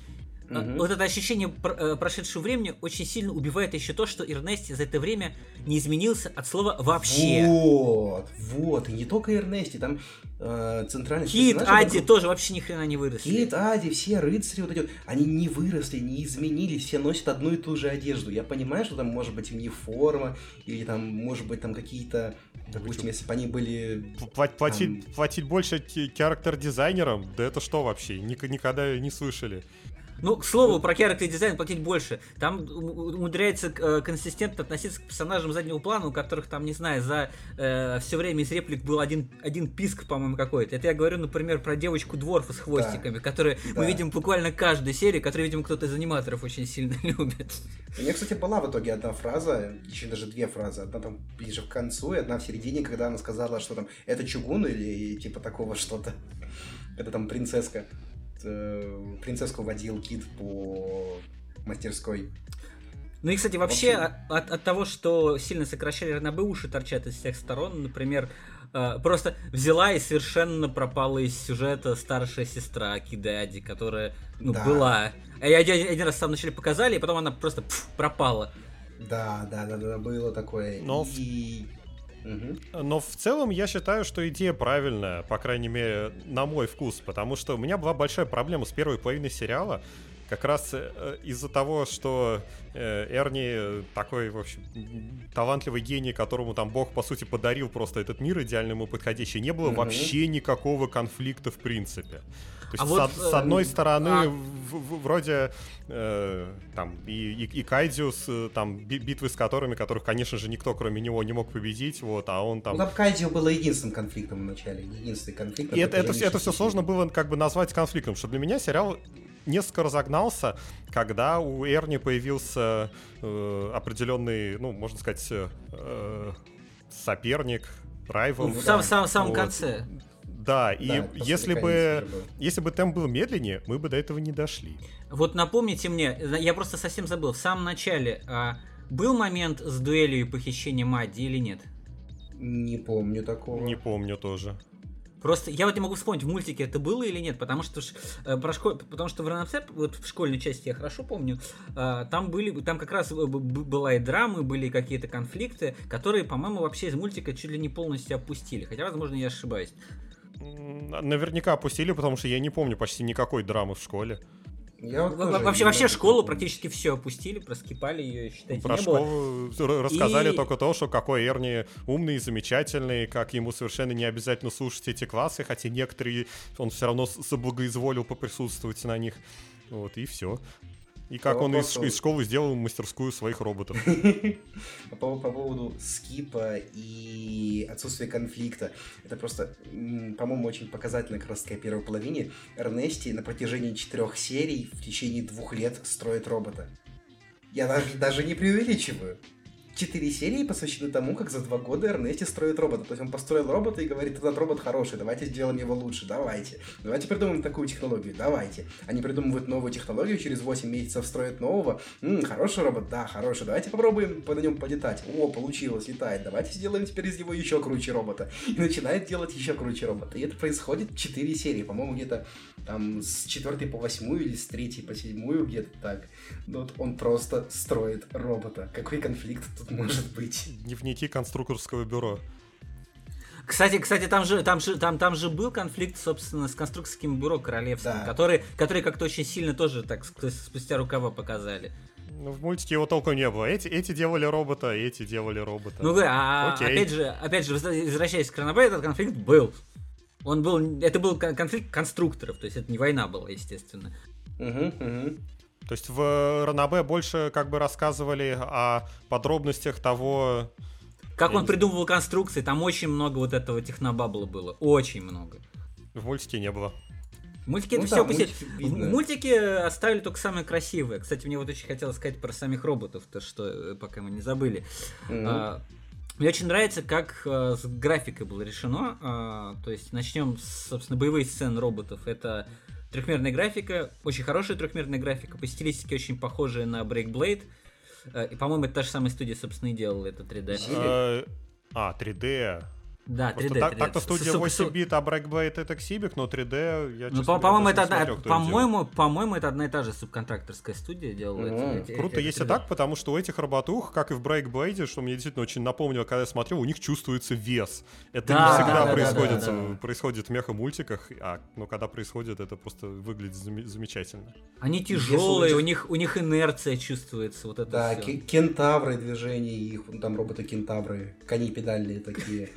Мгм. Вот это ощущение э, прошедшего времени очень сильно убивает еще то, что Эрнести за это время не изменился от слова вообще. Вот, вот, и не только Эрнести, там э, центральный Кит, Ади вокруг- тоже вообще ни хрена не выросли. Кит, Ади, все рыцари вот эти вот, они не выросли, не изменились, все носят одну и ту же одежду. Я понимаю, что там может быть не форма, или там, может быть, там какие-то, допустим, если бы они были... Пла- Платить, платить больше характер-дизайнерам? Да это что вообще? Ник- никогда не слышали. Ну, к слову, про character дизайн платить больше. Там ум- умудряется э, консистентно относиться к персонажам заднего плана, у которых там, не знаю, за все время из реплик был один, один писк, по-моему, какой-то. Это я говорю, например, про девочку Дворфа с хвостиками, которую Да. мы видим буквально каждую серию, которую, видимо, кто-то из аниматоров очень сильно [LAUGHS] любит. У меня, кстати, была в итоге одна фраза, еще даже две фразы. Одна там ближе к концу, и одна в середине, когда она сказала, что там это чугун или типа такого что-то. [LAUGHS] Это там принцесска. Э, Принцесску водил Кит по мастерской. Ну и, кстати, вообще В общем- от, от того, что сильно сокращали РНБ, уши торчат из всех сторон. Например, э, просто взяла и совершенно пропала из сюжета старшая сестра Кидади, которая, ну, Да. была. А я один, один раз там вначале показали, и потом она просто пф, пропала. Да, да, да, да, было такое. Но в- И... Но в целом я считаю, что идея правильная, по крайней мере, на мой вкус, потому что у меня была большая проблема с первой половиной сериала, как раз э, из-за того, что э, Эрни такой, в общем, талантливый гений, которому там Бог, по сути, подарил просто этот мир идеально ему подходящий, не было Мгм. вообще никакого конфликта в принципе. То есть, А с, вот, од- с э, одной стороны, а- в- в- вроде э, там и, и, и Кайдиус, э, там би- битвы с которыми, которых, конечно же, никто кроме него не мог победить, вот, а он там Ну, там Кайдзио было единственным конфликтом в начале. Единственный конфликт. и это, это, протяжении это все сложно было как бы назвать конфликтом, что для меня сериал несколько разогнался, когда у Эрни появился э, определенный, ну, можно сказать, э, э, соперник, райвал. Ну, в да. самом, самом, самом Вот. конце. Да, и Да, если бы, если бы темп был медленнее, мы бы до этого не дошли. Вот напомните мне, я просто совсем забыл, в самом начале а, был момент с дуэлью и похищением Адди или нет? Не помню такого. Не помню тоже. Просто я вот не могу вспомнить, в мультике это было или нет, потому что э, про школ... потому что в РНЦ, вот в школьной части я хорошо помню, э, там были, там как раз б- была и драмы, были какие-то конфликты, которые, по-моему, вообще из мультика чуть ли не полностью опустили. Хотя, возможно, я ошибаюсь. Наверняка опустили, потому что я не помню почти никакой драмы в школе. Я вот тоже вообще, вообще школу практически все опустили, проскипали ее, считайте, Про не школу было. рассказали и... только то, что какой Эрни умный, замечательный, как ему совершенно не обязательно слушать эти классы, хотя некоторые он все равно соблагоизволил поприсутствовать на них. Вот, и все. И как он из, из школы сделал мастерскую своих роботов. [LAUGHS] По, по поводу скипа и отсутствия конфликта. Это просто, по-моему, очень показательно как раз таки первой половине. Эрнести на протяжении четырех серий в течение двух лет строит робота. Я даже, даже не преувеличиваю четыре серии посвящены тому, как за два года Эрнести строит робота. То есть он построил робота и говорит, этот робот хороший, давайте сделаем его лучше, давайте. Давайте придумаем такую технологию, давайте. Они придумывают новую технологию, через 8 месяцев строят нового. М-м, хороший робот, да, хороший, давайте попробуем по на нем полетать. О, получилось, летает, давайте сделаем теперь из него еще круче робота. И начинает делать еще круче робота. И это происходит 4 серии, по-моему, где-то там с 4 по 8 или с 3 по 7 где-то так. Но вот он просто строит робота. Какой конфликт тут может быть? Дневники конструкторского бюро. Кстати, кстати, там же, там же, там, там же был конфликт, собственно, с конструкторским бюро королевским, да. который, который как-то очень сильно тоже так спустя рукава показали. Ну, в мультике его толком не было. Эти, эти делали робота, эти делали робота. Ну, а, Окей. опять же, опять же, возвращаясь к Ранобе, этот конфликт был. Он был, это был конфликт конструкторов, то есть это не война была, естественно. Угу, угу. То есть в Ранабе больше как бы рассказывали о подробностях того... Как он придумывал конструкции, там очень много вот этого технобабла было, очень много. В мультике не было. В мультике ну, это да, все посетить. В мультике оставили только самое красивое. Кстати, мне вот очень хотелось сказать про самих роботов, то что э, пока мы не забыли. Mm-hmm. А, мне очень нравится, как э, с графикой было решено. Э, то есть начнем с, собственно, боевых сцен роботов. Это трехмерная графика, очень хорошая трехмерная графика, по стилистике очень похожая на Breakblade. Э, и, по-моему, это та же самая студия, собственно, и делала это 3D. А, 3D. Да, 3D. Так, так-то студия 8 бит, а Breakblade это Ксибик, но 3D я Ну, по-моему, это одна, по-моему, по-моему, это одна и та же субконтракторская студия делала. Mm-hmm. Эти, Круто, эти, если 3D. так, потому что у этих роботух, как и в Breakblade, что мне действительно очень напомнило, когда я смотрел, у них чувствуется вес. Это да, не всегда да, происходит, да, да, да. происходит в меха-мультиках, а но когда происходит, это просто выглядит зам- замечательно. Они тяжелые, у них, у них инерция чувствуется. Вот это да, кентавры движения, их там роботы-кентавры, кони педальные такие.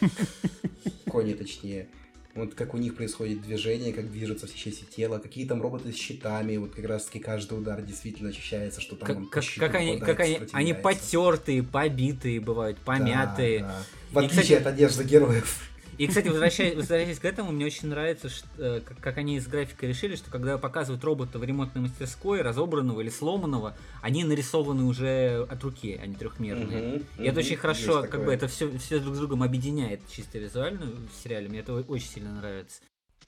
[LAUGHS] Кони, точнее. Вот как у них происходит движение, как движутся все части тела, какие там роботы с щитами, вот как раз таки каждый удар действительно ощущается, что там как, он как, как они, как они, они потертые, побитые бывают, помятые. Да, да. В отличие И, кстати, от одежды героев. И, кстати, возвращаясь, возвращаясь к этому, мне очень нравится, что, э, как, как они с графикой решили, что когда показывают робота в ремонтной мастерской, разобранного или сломанного, они нарисованы уже от руки, а не трехмерные. Угу, и угу, это очень хорошо, как такое. бы это все, все друг с другом объединяет чисто визуально в сериале. Мне это очень сильно нравится.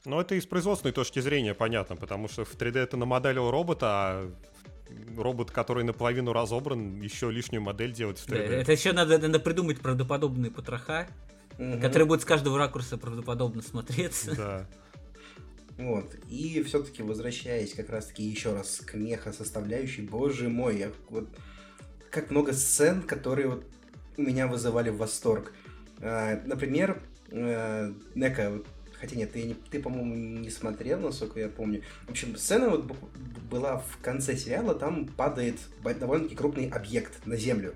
Ну, это и с производственной точки зрения понятно, потому что в 3D это намоделил робота, а робот, который наполовину разобран, еще лишнюю модель делать в 3D. Да, это еще надо, надо придумать правдоподобные потроха угу. который будет с каждого ракурса правдоподобно смотреться. Да. Вот. И все-таки возвращаясь как раз-таки еще раз к меха составляющей, боже мой, я вот как много сцен, которые вот у меня вызывали восторг. А, например, а, Нека, вот, хотя нет, ты, ты по-моему, не смотрел, насколько я помню. В общем, сцена вот была в конце сериала, там падает довольно-таки крупный объект на землю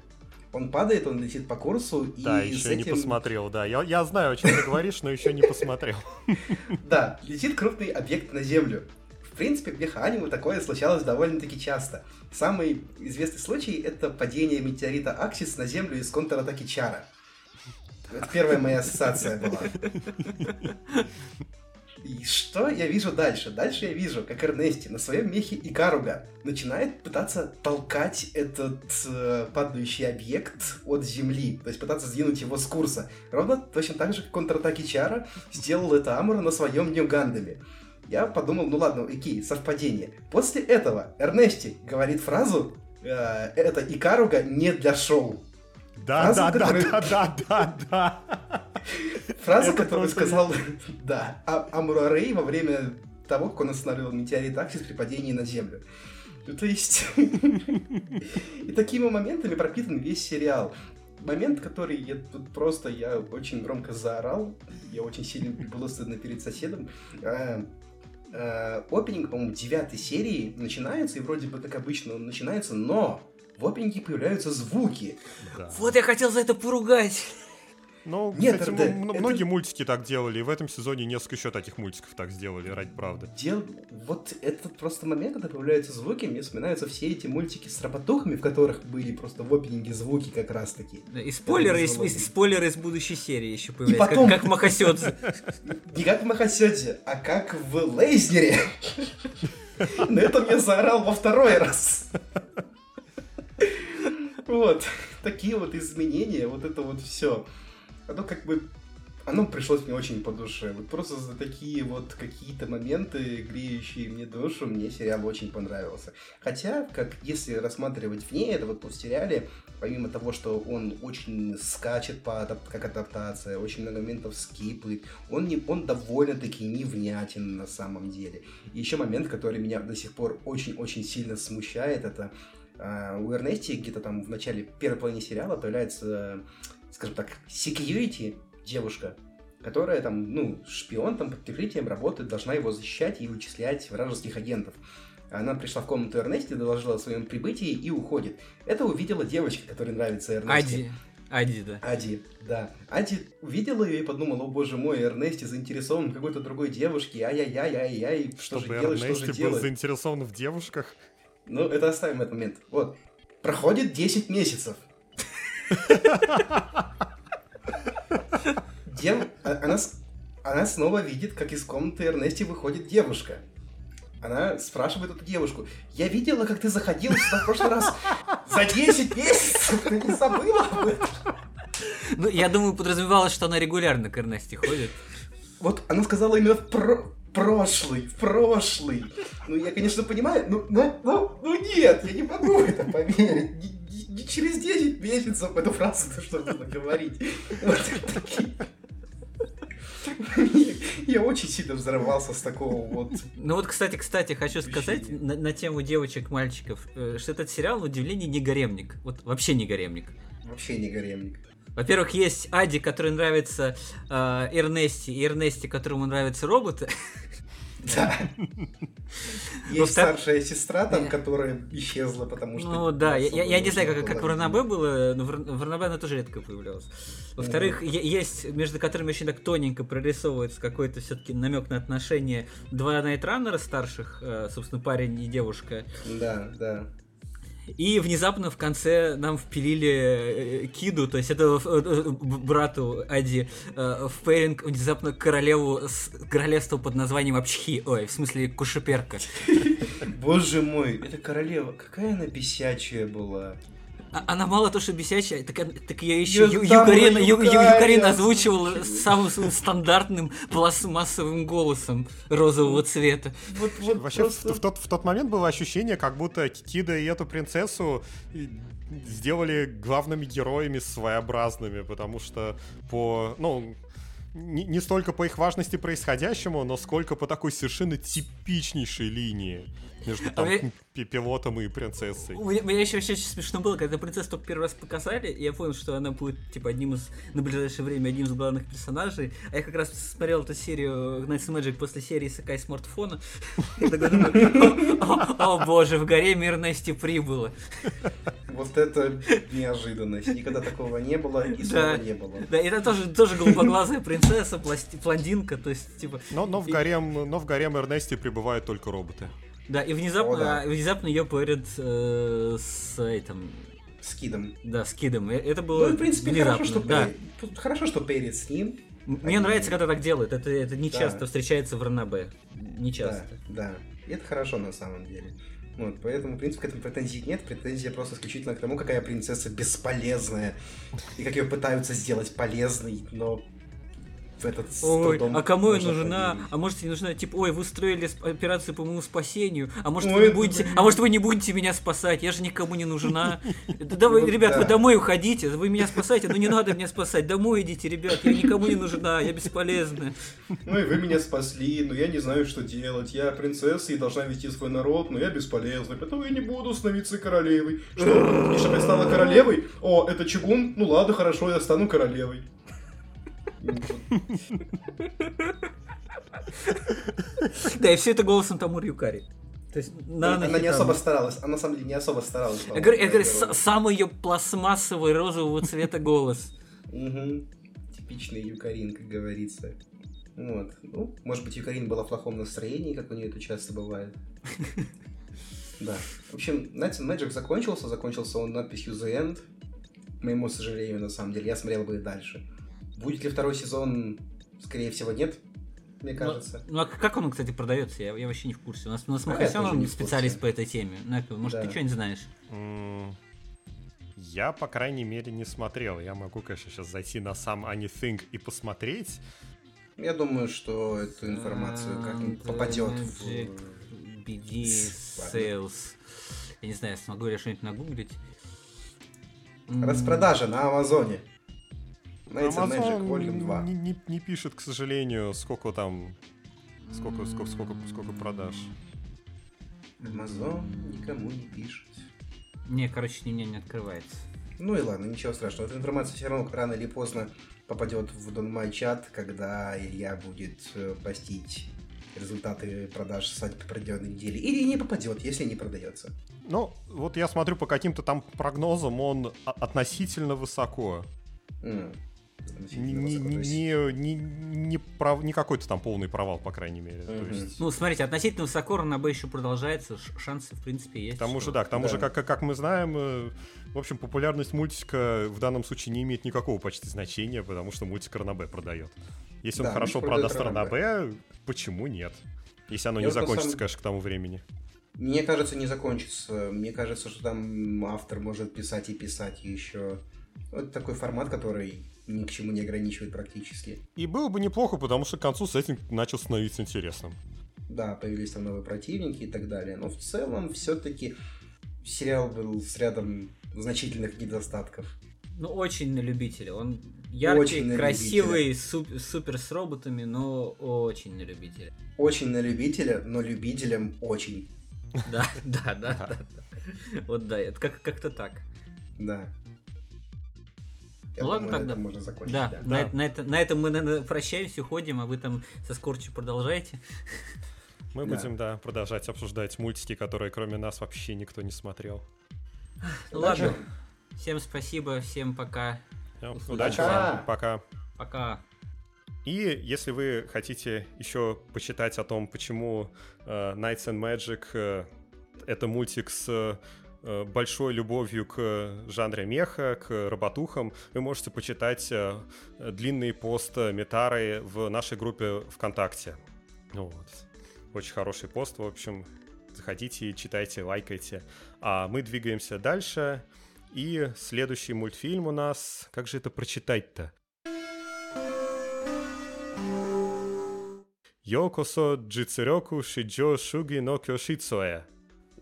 он падает, он летит по курсу. И да, еще этим... не посмотрел, да. Я, я знаю, о чем ты говоришь, но еще не посмотрел. [LAUGHS] Да, летит крупный объект на Землю. В принципе, в механиме такое случалось довольно-таки часто. Самый известный случай — это падение метеорита Аксис на Землю из контратаки Чара. Это первая моя ассоциация была. И что я вижу дальше? Дальше я вижу, как Эрнести на своем мехе Икаруга начинает пытаться толкать этот э, падающий объект от земли, то есть пытаться сдвинуть его с курса. Ровно точно так же, как контратаки Чара сделал это Амура на своем Нью Я подумал, ну ладно, Ики, совпадение. После этого Эрнести говорит фразу э, «Это Икаруга не для шоу». Да, да, да, да, да, да, да. Фраза, которую сказал, да, а Амурарей во время того, как он останавливал метеорит Аксис при падении на Землю. Ну, то есть... [LAUGHS] И такими моментами пропитан весь сериал. момент, который я тут просто, я очень громко заорал, я очень сильно было стыдно перед соседом. А, а, опенинг, по-моему, девятой серии начинается, и вроде бы как обычно он начинается, но в опенинге появляются звуки. Да. Вот я хотел за это поругать. Ну, Нет, кстати, это, м- это... многие мультики так делали, и в этом сезоне несколько еще таких мультиков так сделали, ради правды. Дел... Вот этот просто момент, когда появляются звуки, мне вспоминаются все эти мультики с роботухами, в которых были просто в опенинге звуки как раз-таки. Да, и спойлеры, из, из, спойлеры из будущей серии еще появляются, и потом... как, как в Махасёдзе. [LAUGHS] Не как в Махасёдзе, а как в Лейзнере. [LAUGHS] На этом я заорал во второй раз. Вот, [LAUGHS] такие вот изменения, вот это вот все оно как бы оно пришлось мне очень по душе. Вот просто за такие вот какие-то моменты, греющие мне душу, мне сериал очень понравился. Хотя, как если рассматривать вне этого вот в сериале, помимо того, что он очень скачет по адап- как адаптация, очень много моментов скипает, он, не, он довольно-таки невнятен на самом деле. И еще момент, который меня до сих пор очень-очень сильно смущает, это у Эрнести где-то там в начале первой половины сериала появляется скажем так, security девушка, которая там, ну, шпион там под прикрытием работает, должна его защищать и вычислять вражеских агентов. Она пришла в комнату Эрнести, доложила о своем прибытии и уходит. Это увидела девочка, которой нравится Эрнести. Ади. Ади, да. Ади, да. Ади увидела ее и подумала, о боже мой, Эрнести заинтересован в какой-то другой девушке, ай-яй-яй, ай-яй, что Чтобы же делать, что же был делать? заинтересован в девушках? Ну, это оставим этот момент. Вот. Проходит 10 месяцев. Дев... А, она, она снова видит, как из комнаты Эрнести выходит девушка. Она спрашивает эту девушку, я видела, как ты заходил сюда в прошлый раз за 10 месяцев, ты не забыла об этом? Ну, я думаю, подразумевалось, что она регулярно к Эрнести ходит. Вот она сказала именно в про прошлый, в прошлый. Ну, я, конечно, понимаю, но, но, но, но нет, я не могу в это поверить. Не, не, не через 10 месяцев эту фразу-то что было говорить. Вот такие я очень сильно взорвался с такого вот. Ну вот, кстати, кстати, хочу сказать на, на тему девочек-мальчиков, э, что этот сериал, на удивление, не гаремник. Вот вообще не гаремник. Вообще не гаремник. Во-первых, есть Ади, который нравится э, Эрнести, и Эрнести, которому нравятся роботы. Да. [LAUGHS] Есть старшая сестра там, которая исчезла, потому что... Ну да, я не знаю, как в Ранабе было, но в Ранабе она тоже редко появлялась. Во-вторых, есть, между которыми очень так тоненько прорисовывается какой-то все-таки намек на отношения два Найтраннера старших, э, собственно, парень и девушка. Да, да. И внезапно в конце нам впилили э, Киду, то есть это э, брату Ади, в пейринг внезапно королеву с королевства под названием Апчхи, ой, в смысле Кушеперка. Боже мой, это королева, какая она бесячая была. А, она мало то, что бесячая, так, так я еще Ю, Юкарин, Ю, Юкарин озвучивал самым стандартным пластмассовым голосом розового цвета. Вот, вот Вообще просто... в, в, тот, в тот момент было ощущение, как будто Кида и эту принцессу сделали главными героями своеобразными, потому что по, ну, не, не столько по их важности происходящему, но сколько по такой совершенно типичнейшей линии между там, а пилотом и принцессой. У меня, еще вообще очень смешно было, когда принцессу только первый раз показали, и я понял, что она будет, типа, одним из, на ближайшее время, одним из главных персонажей. А я как раз смотрел эту серию Nights Magic после серии Сакай смартфона. [LAUGHS] О боже, в горе мирности прибыло. Вот это неожиданность. Никогда такого не было, и снова не было. Да, это тоже, тоже голубоглазая принцесса, блондинка, то есть, типа... Но, но в гарем, но в гарем Эрнести прибывают только роботы. Да, и внезапно, О, да. внезапно ее поряд э, с этим. С Кидом. Да, с Кидом. Это было. Ну, в принципе, внезапно. хорошо, что да. Перед, хорошо, что перед с ним. Мне Они... нравится, когда так делают. Это, это не да. часто встречается в РНБ. Не часто. Да, да. Это хорошо на самом деле. Вот, поэтому, в принципе, к этому претензий нет. Претензия просто исключительно к тому, какая принцесса бесполезная. И как ее пытаются сделать полезной, но этот Ой, а кому я нужна? А может, не нужна, типа, ой, вы устроили операцию по моему спасению, а может, ой, вы не будете, а может, вы не будете меня спасать, я же никому не нужна. [LAUGHS] Давай, ребят, вы домой уходите, вы меня спасаете, но не надо меня спасать, домой идите, ребят, я никому не нужна, я бесполезна. Ну и вы меня спасли, но я не знаю, что делать, я принцесса и должна вести свой народ, но я бесполезна, поэтому я не буду становиться королевой. Что, чтобы я стала королевой? О, это чугун? Ну ладно, хорошо, я стану королевой. Да, и все это голосом Тамур Юкари. То есть, на, она не особо старалась, она на самом деле не особо старалась. Я говорю, я говорю самый ее пластмассовый розового цвета голос. Типичный Юкарин, как говорится. Вот. Ну, может быть, Юкарин была в плохом настроении, как у нее это часто бывает. Да. В общем, Nights and Magic закончился, закончился он надписью The End. К моему сожалению, на самом деле. Я смотрел бы и дальше. Будет ли второй сезон? Скорее всего, нет. Мне ну, кажется. Ну, ну а как он, кстати, продается? Я, я вообще не в курсе. У нас, у нас а специалист по этой теме. Ну, может, да. ты что-нибудь знаешь? Я, по крайней мере, не смотрел. Я могу, конечно, сейчас зайти на сам Anything и посмотреть. Я думаю, что эту информацию как-нибудь попадет в... BD Sales. Я не знаю, смогу ли я что-нибудь нагуглить. Распродажа на Амазоне. Amazon Magic Volume 2. Не, не, не пишет, к сожалению, сколько там... Сколько, сколько, сколько, сколько продаж. Amazon никому не пишет. Не, короче, не, не открывается. Ну и ладно, ничего страшного. Эта информация все равно рано или поздно попадет в Дон чат, когда Илья будет э, постить результаты продаж сайта по определенной неделе. Или не попадет, если не продается. Ну, вот я смотрю по каким-то там прогнозам, он относительно высоко. Mm не, не, не, не, не, прав, не какой-то там полный провал, по крайней мере. Mm-hmm. То есть... Ну, смотрите, относительно высоко РНБ еще продолжается, шансы, в принципе, есть. К тому что... же, да, к тому да. же, как, как мы знаем, э, в общем, популярность мультика в данном случае не имеет никакого почти значения, потому что мультик РНБ продает. Если да, он хорошо продаст РНБ, почему нет? Если оно Я не закончится, самом... конечно, к тому времени. Мне кажется, не закончится. Мне кажется, что там автор может писать и писать еще. Вот такой формат, который ни к чему не ограничивает практически. И было бы неплохо, потому что к концу сеттинг начал становиться интересным. Да, появились там новые противники и так далее. Но в целом все-таки сериал был с рядом значительных недостатков. Ну, очень на любителя. Он яркий, очень красивый, суп, супер с роботами, но очень на любителя. Очень на любителя, но любителям очень. Да, [LAUGHS] да, да, да. Вот да, это как-то так. Да. Я ну ладно, думаю, тогда. можно закончить. Да, да. На, да. На, это, на этом мы наверное, прощаемся, уходим, а вы там со скорчью продолжаете. Мы да. будем, да, продолжать обсуждать мультики, которые кроме нас вообще никто не смотрел. Ну ладно. Всем спасибо, всем пока. Удачи вам, пока. Пока. И если вы хотите еще почитать о том, почему uh, Nights and Magic uh, это мультик с Э, большой любовью к жанре меха, к роботухам, вы можете почитать э, длинный пост Метары в нашей группе ВКонтакте. Ну вот. Очень хороший пост, в общем. Заходите, читайте, лайкайте. А мы двигаемся дальше. И следующий мультфильм у нас... Как же это прочитать-то? Йокосо Джицероку Шиджо Шуги но Кёшицуэ.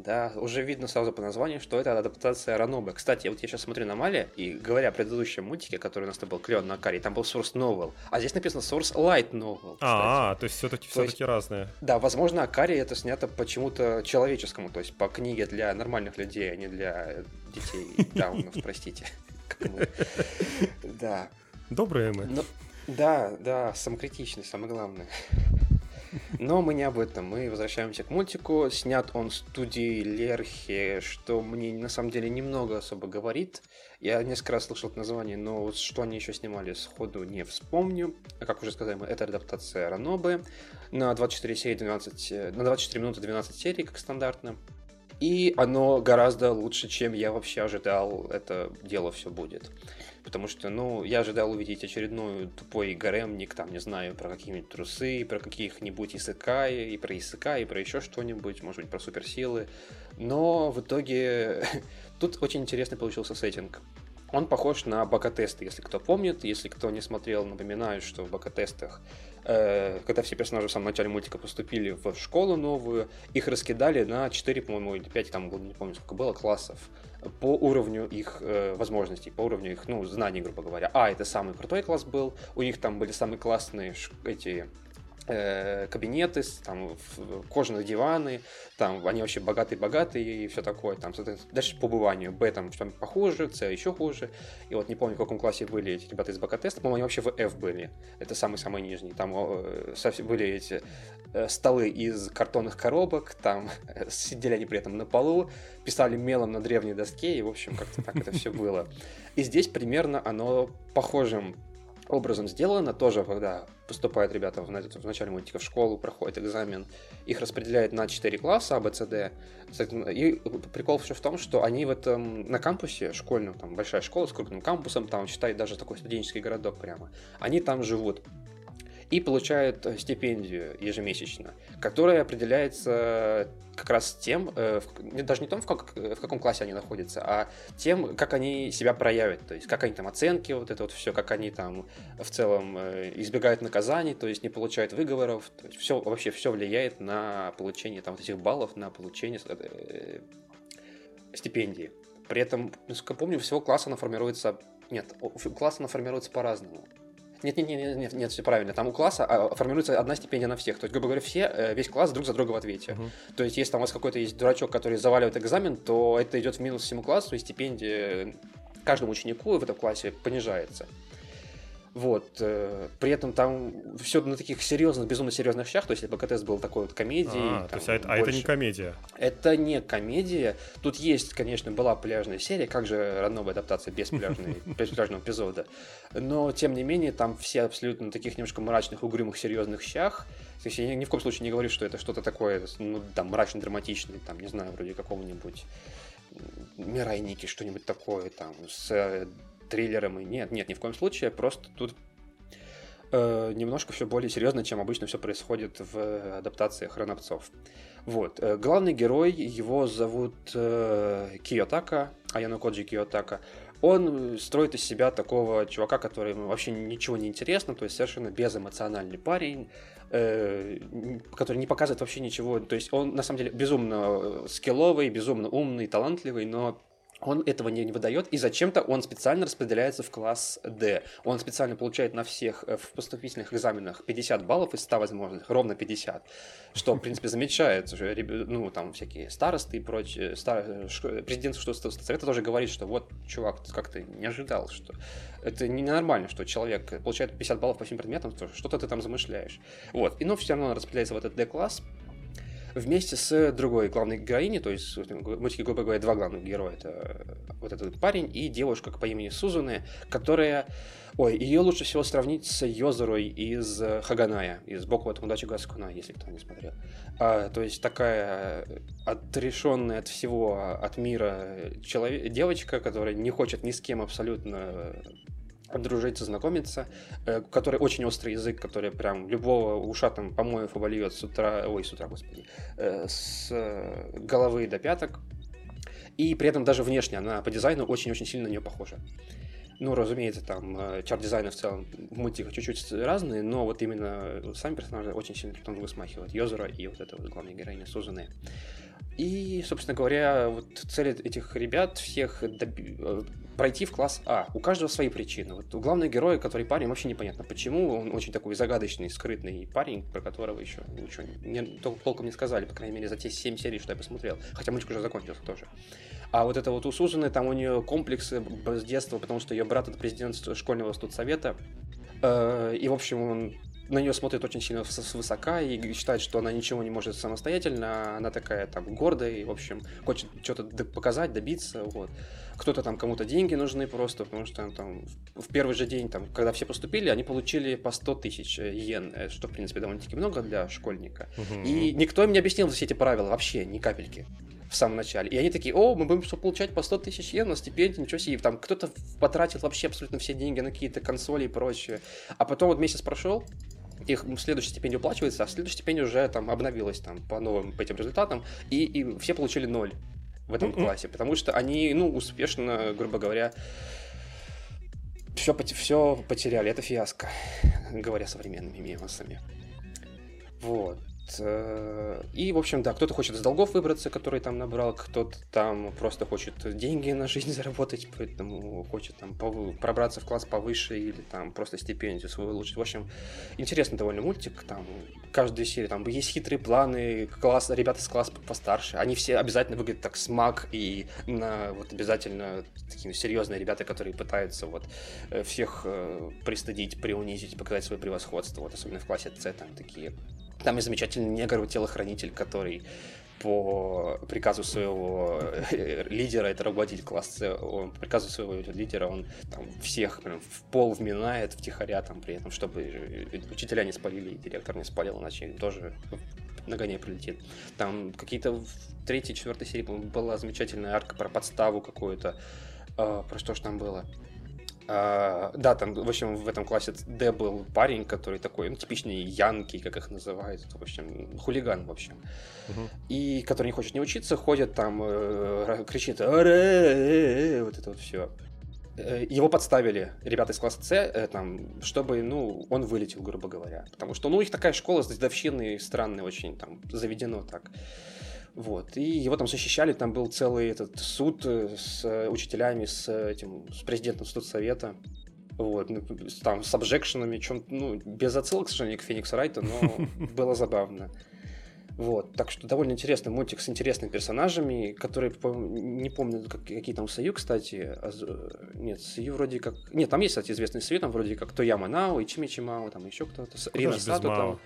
Да, уже видно сразу по названию, что это адаптация Ранобе. Кстати, вот я сейчас смотрю на Мали, и говоря о предыдущем мультике, который у нас был Клеон на Каре, там был Source Novel, а здесь написано Source Light Novel. А, то есть все-таки все-таки разные. Да, возможно, Акари это снято почему-то человеческому, то есть по книге для нормальных людей, а не для детей даунов, [LAUGHS] простите. Да. Добрые мы. Да, да, самокритичный, самое главное. Но мы не об этом. Мы возвращаемся к мультику. Снят он студией Лерхи, что мне на самом деле немного особо говорит. Я несколько раз слышал это название, но вот что они еще снимали сходу не вспомню. А как уже сказали, это адаптация Ранобы на 24 серии 12, э, на 24 минуты 12 серий, как стандартно. И оно гораздо лучше, чем я вообще ожидал, это дело все будет. Потому что, ну, я ожидал увидеть очередной тупой гаремник, там, не знаю, про какие-нибудь трусы, про каких-нибудь Исыкаи, и про Исыкаи, и про еще что-нибудь, может быть, про суперсилы. Но в итоге [LAUGHS] тут очень интересный получился сеттинг. Он похож на бака-тесты, если кто помнит. Если кто не смотрел, напоминаю, что в бака-тестах, э, когда все персонажи в самом начале мультика поступили в школу новую, их раскидали на 4, по-моему, или 5, там, не помню, сколько было, классов по уровню их э, возможностей, по уровню их, ну, знаний, грубо говоря. А, это самый крутой класс был, у них там были самые классные эти Э, кабинеты, там кожаные диваны, там они вообще богатые-богатые и все такое. Там, дальше по быванию. Б там что похуже, С еще хуже. И вот не помню, в каком классе были эти ребята из бакатеста, по-моему, они вообще в F были. Это самый-самый нижний. Там э, были эти э, столы из картонных коробок, там сидели они при этом на полу, писали мелом на древней доске, и, в общем, как-то так это все было. И здесь примерно оно похожим образом сделано. Тоже, когда поступают ребята в, в начале мультика в школу, проходят экзамен, их распределяют на 4 класса А, Б, С, Д. И прикол еще в том, что они в этом, на кампусе школьном, там большая школа с крупным кампусом, там, считай, даже такой студенческий городок прямо, они там живут и получают э, стипендию ежемесячно, которая определяется как раз тем, э, даже не том, в, как, в каком классе они находятся, а тем, как они себя проявят, то есть как они там оценки, вот это вот все, как они там в целом э, избегают наказаний, то есть не получают выговоров, то есть все, вообще все влияет на получение там вот этих баллов, на получение стипендии. При этом, насколько помню, всего класса она формируется... Нет, класс она формируется по-разному. Нет, нет, нет, нет, нет, все правильно. Там у класса а, формируется одна стипендия на всех. То есть, грубо говоря, все, э, весь класс друг за друга в ответе. Uh-huh. То есть, если там у вас какой-то есть дурачок, который заваливает экзамен, то это идет в минус всему классу, и стипендия каждому ученику в этом классе понижается. Вот. Э, при этом там все на таких серьезных, безумно серьезных щах. То есть, если БКТС был такой вот комедией. А, то есть, а, а это не комедия? Это не комедия. Тут есть, конечно, была пляжная серия. Как же родная адаптация без, пляжной, [LAUGHS] без пляжного эпизода? Но, тем не менее, там все абсолютно на таких немножко мрачных, угрюмых, серьезных щах. То есть, я ни в коем случае не говорю, что это что-то такое, ну, там, мрачно-драматичное, там, не знаю, вроде какого-нибудь Мирай Ники, что-нибудь такое, там, с триллером. И нет, нет, ни в коем случае. Просто тут э, немножко все более серьезно, чем обычно все происходит в адаптациях Ранопцов. Вот. Э, главный герой, его зовут э, Киотака, Аяно Коджи Киотака. Он строит из себя такого чувака, который вообще ничего не интересно, то есть совершенно безэмоциональный парень, э, который не показывает вообще ничего. То есть он на самом деле безумно скилловый, безумно умный, талантливый, но он этого не, выдает, и зачем-то он специально распределяется в класс D. Он специально получает на всех э, в поступительных экзаменах 50 баллов из 100 возможных, ровно 50, что, в принципе, замечает, ну, там, всякие старосты и прочее, стар... президент что совета тоже говорит, что вот, чувак, как ты не ожидал, что это ненормально, что человек получает 50 баллов по всем предметам, что-то ты там замышляешь. Вот, и, но все равно он распределяется в этот D-класс, вместе с другой главной героиней, то есть в мультике, грубо говоря, два главных героя. Это вот этот парень и девушка по имени Сузуне, которая... Ой, ее лучше всего сравнить с Йозерой из Хаганая, из Боку от Удачи Гаскуна, если кто не смотрел. А, то есть такая отрешенная от всего, от мира человек, девочка, которая не хочет ни с кем абсолютно дружиться, знакомиться, э, который очень острый язык, который прям любого ушатом помоев обольет с утра, ой, с утра, господи, э, с головы до пяток. И при этом даже внешне она по дизайну очень-очень сильно на нее похожа. Ну, разумеется, там э, чарт-дизайны в целом в мультиках чуть-чуть разные, но вот именно сами персонажи очень сильно друг друга смахивают. Йозера и вот эта вот главная героиня Сузаны. И, собственно говоря, вот цель этих ребят всех доби- э, пройти в класс А. У каждого свои причины. Вот у главного героя, который парень, вообще непонятно почему. Он очень такой загадочный, скрытный парень, про которого еще ничего не, толком не сказали, по крайней мере, за те 7 серий, что я посмотрел. Хотя мультик уже закончился тоже. А вот это вот у Сузаны, там у нее комплексы с детства, потому что ее брат это президент школьного студсовета. Э, и, в общем, он на нее смотрит очень сильно свысока и считает, что она ничего не может самостоятельно, она такая там гордая и, в общем, хочет что-то показать, добиться, вот. Кто-то там, кому-то деньги нужны просто, потому что там в первый же день, там, когда все поступили, они получили по 100 тысяч йен, э, что, в принципе, довольно-таки много для школьника. Угу. И никто им не объяснил все эти правила вообще, ни капельки в самом начале. И они такие, о, мы будем получать по 100 тысяч йен на стипендию, ничего себе. Там кто-то потратил вообще абсолютно все деньги на какие-то консоли и прочее. А потом вот месяц прошел, их следующая стипендия уплачивается, а следующая стипендия уже там обновилась там по новым по этим результатам, и, и все получили ноль в этом классе, потому что они, ну, успешно, грубо говоря, все, все потеряли. Это фиаско, говоря современными мемосами. Вот. Э, и, в общем, да, кто-то хочет с долгов выбраться, который там набрал, кто-то там просто хочет деньги на жизнь [LAUGHS] заработать, поэтому хочет там пробраться в класс повыше или там просто стипендию свою улучшить. В общем, интересный довольно мультик, там каждая серия, там есть хитрые планы, класс, ребята с класса постарше, они все обязательно выглядят так смак и на, вот обязательно такие серьезные ребята, которые пытаются вот э, всех э, пристыдить, приунизить, показать свое превосходство, вот особенно в классе С там такие там и замечательный негр-телохранитель, который по приказу своего э, лидера, это руководитель класса, он, по приказу своего лидера он там всех прям в пол вминает втихаря там при этом, чтобы э, учителя не спалили, директор не спалил, иначе тоже нагоняй прилетит. Там какие-то в третьей, четвертой серии была замечательная арка про подставу какую-то. А, про что ж там было? А, да, там, в общем, в этом классе Д был парень, который такой, ну, типичный янки, как их называют, в общем, хулиган, в общем. Угу. И который не хочет не учиться, ходит там, э, кричит, Аре! вот это вот все. Э, его подставили ребята из класса С, э, там, чтобы, ну, он вылетел, грубо говоря. Потому что, ну, у них такая школа с дедовщиной странная очень, там, заведено так. Вот. И его там защищали, там был целый этот суд э, с э, учителями, с этим, с президентом студсовета. Вот, ну, там с обжекшенами, чем, ну, без отсылок, к сожалению, к Феникс Райта, но [LAUGHS] было забавно. Вот, так что довольно интересный мультик с интересными персонажами, которые, не помню, какие там Сою, кстати. А, нет, Сою вроде как... Нет, там есть, кстати, известный Сою, там вроде как Тояма Нао, Ичими Чимао, там еще кто-то. Рина Сато там.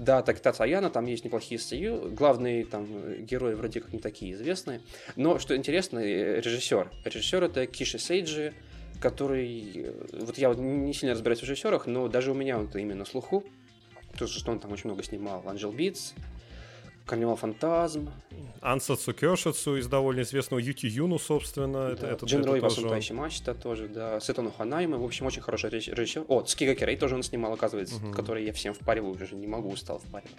Да, так Татаяна, там есть неплохие сцены. Главные там герои вроде как не такие известные. Но что интересно, э, режиссер. Режиссер это Киши Сейджи, который... Э, вот я не сильно разбираюсь в режиссерах, но даже у меня он-то имя на слуху. То, что он там очень много снимал. Angel Beats, Carnival Phantasm. Ansatsu Kyoushitsu из довольно известного Юки Юну, собственно. Да. Это, это, Jinrui wa Suitai shi mashita тоже, да. Seto no Hanayome, в общем, очень хороший режиссер. О, Tsuki ga Kirei тоже он снимал, оказывается, угу. который я всем впариваю уже, не могу, устал впаривать.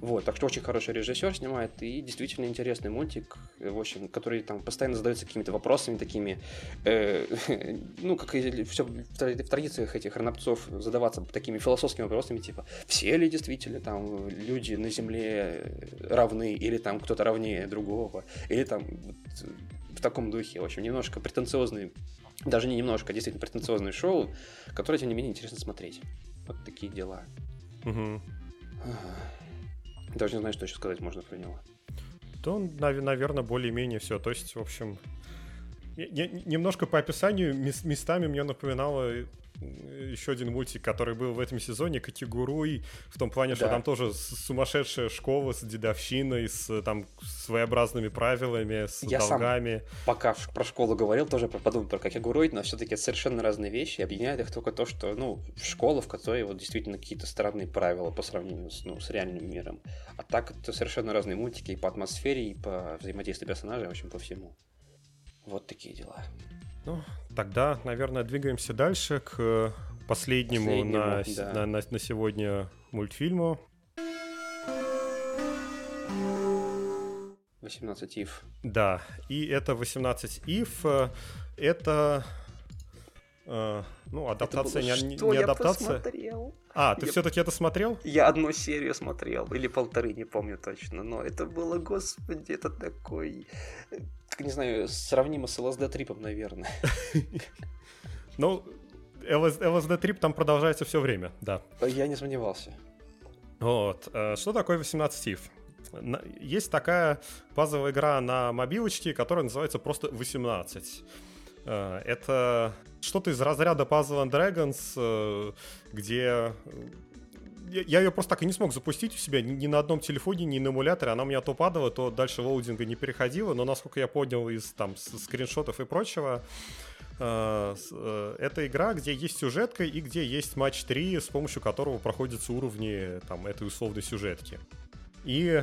Вот, так что очень хороший режиссер снимает, и действительно интересный мультик, в общем, который там постоянно задается какими-то вопросами такими, э, [LAUGHS] ну, как и все в традициях этих ранопцов задаваться такими философскими вопросами, типа, все ли действительно там люди на Земле равны, или там кто-то равнее другого, или там в таком духе, в общем, немножко претенциозный, даже не немножко, а действительно претенциозное шоу, которое, тем не менее, интересно смотреть. Вот такие дела. Угу. Даже не знаю, что еще сказать можно про него. То, наверное, более-менее все. То есть, в общем, немножко по описанию местами мне напоминало еще один мультик, который был в этом сезоне, Категоруй, в том плане, да. что там тоже сумасшедшая школа с дедовщиной, с там своеобразными правилами, с Я долгами. Сам, пока про школу говорил, тоже подумал про Категоруй, но все-таки это совершенно разные вещи, объединяет их только то, что, ну, школа, в которой вот действительно какие-то странные правила по сравнению с, ну, с реальным миром. А так это совершенно разные мультики и по атмосфере, и по взаимодействию персонажей, в общем, по всему. Вот такие дела. Ну, тогда, наверное, двигаемся дальше к последнему, последнему на, да. на, на, на сегодня мультфильму. 18 ив. Да, и это 18 ив. Это Uh, ну, адаптация, это было, не, что не я адаптация. Посмотрел? А, ты я... все-таки это смотрел? Я одну серию смотрел, или полторы, не помню точно. Но это было, господи, это такой не знаю, сравнимо с LSD трипом, наверное. [LAUGHS] Ну, LSD трип там продолжается все время, да. Я не сомневался. Вот. Э, что такое 18 if? Есть такая базовая игра на мобилочке, которая называется просто 18. Э, это что-то из разряда Puzzle and Dragons, э, где я ее просто так и не смог запустить у себя ни, на одном телефоне, ни на эмуляторе. Она у меня то падала, то дальше лоудинга не переходила. Но насколько я понял из там скриншотов и прочего, э, э, это игра, где есть сюжетка и где есть матч 3, с помощью которого проходятся уровни там, этой условной сюжетки. И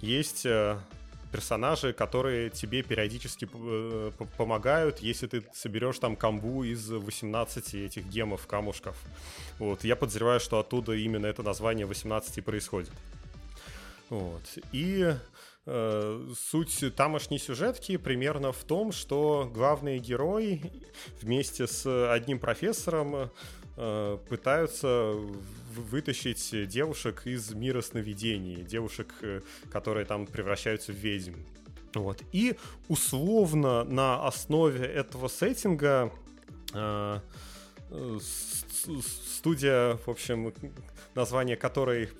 есть э, персонажи, которые тебе периодически э, помогают, если ты соберешь там камбу из 18 этих гемов, камушков. Вот, я подозреваю, что оттуда именно это название 18 и происходит. Вот. И э, суть тамошней сюжетки примерно в том, что главные герои вместе с одним профессором э, пытаются вытащить девушек из мира сновидений, девушек, э, которые там превращаются в ведьм. Вот. И условно на основе этого сеттинга э, студия, в общем, название которой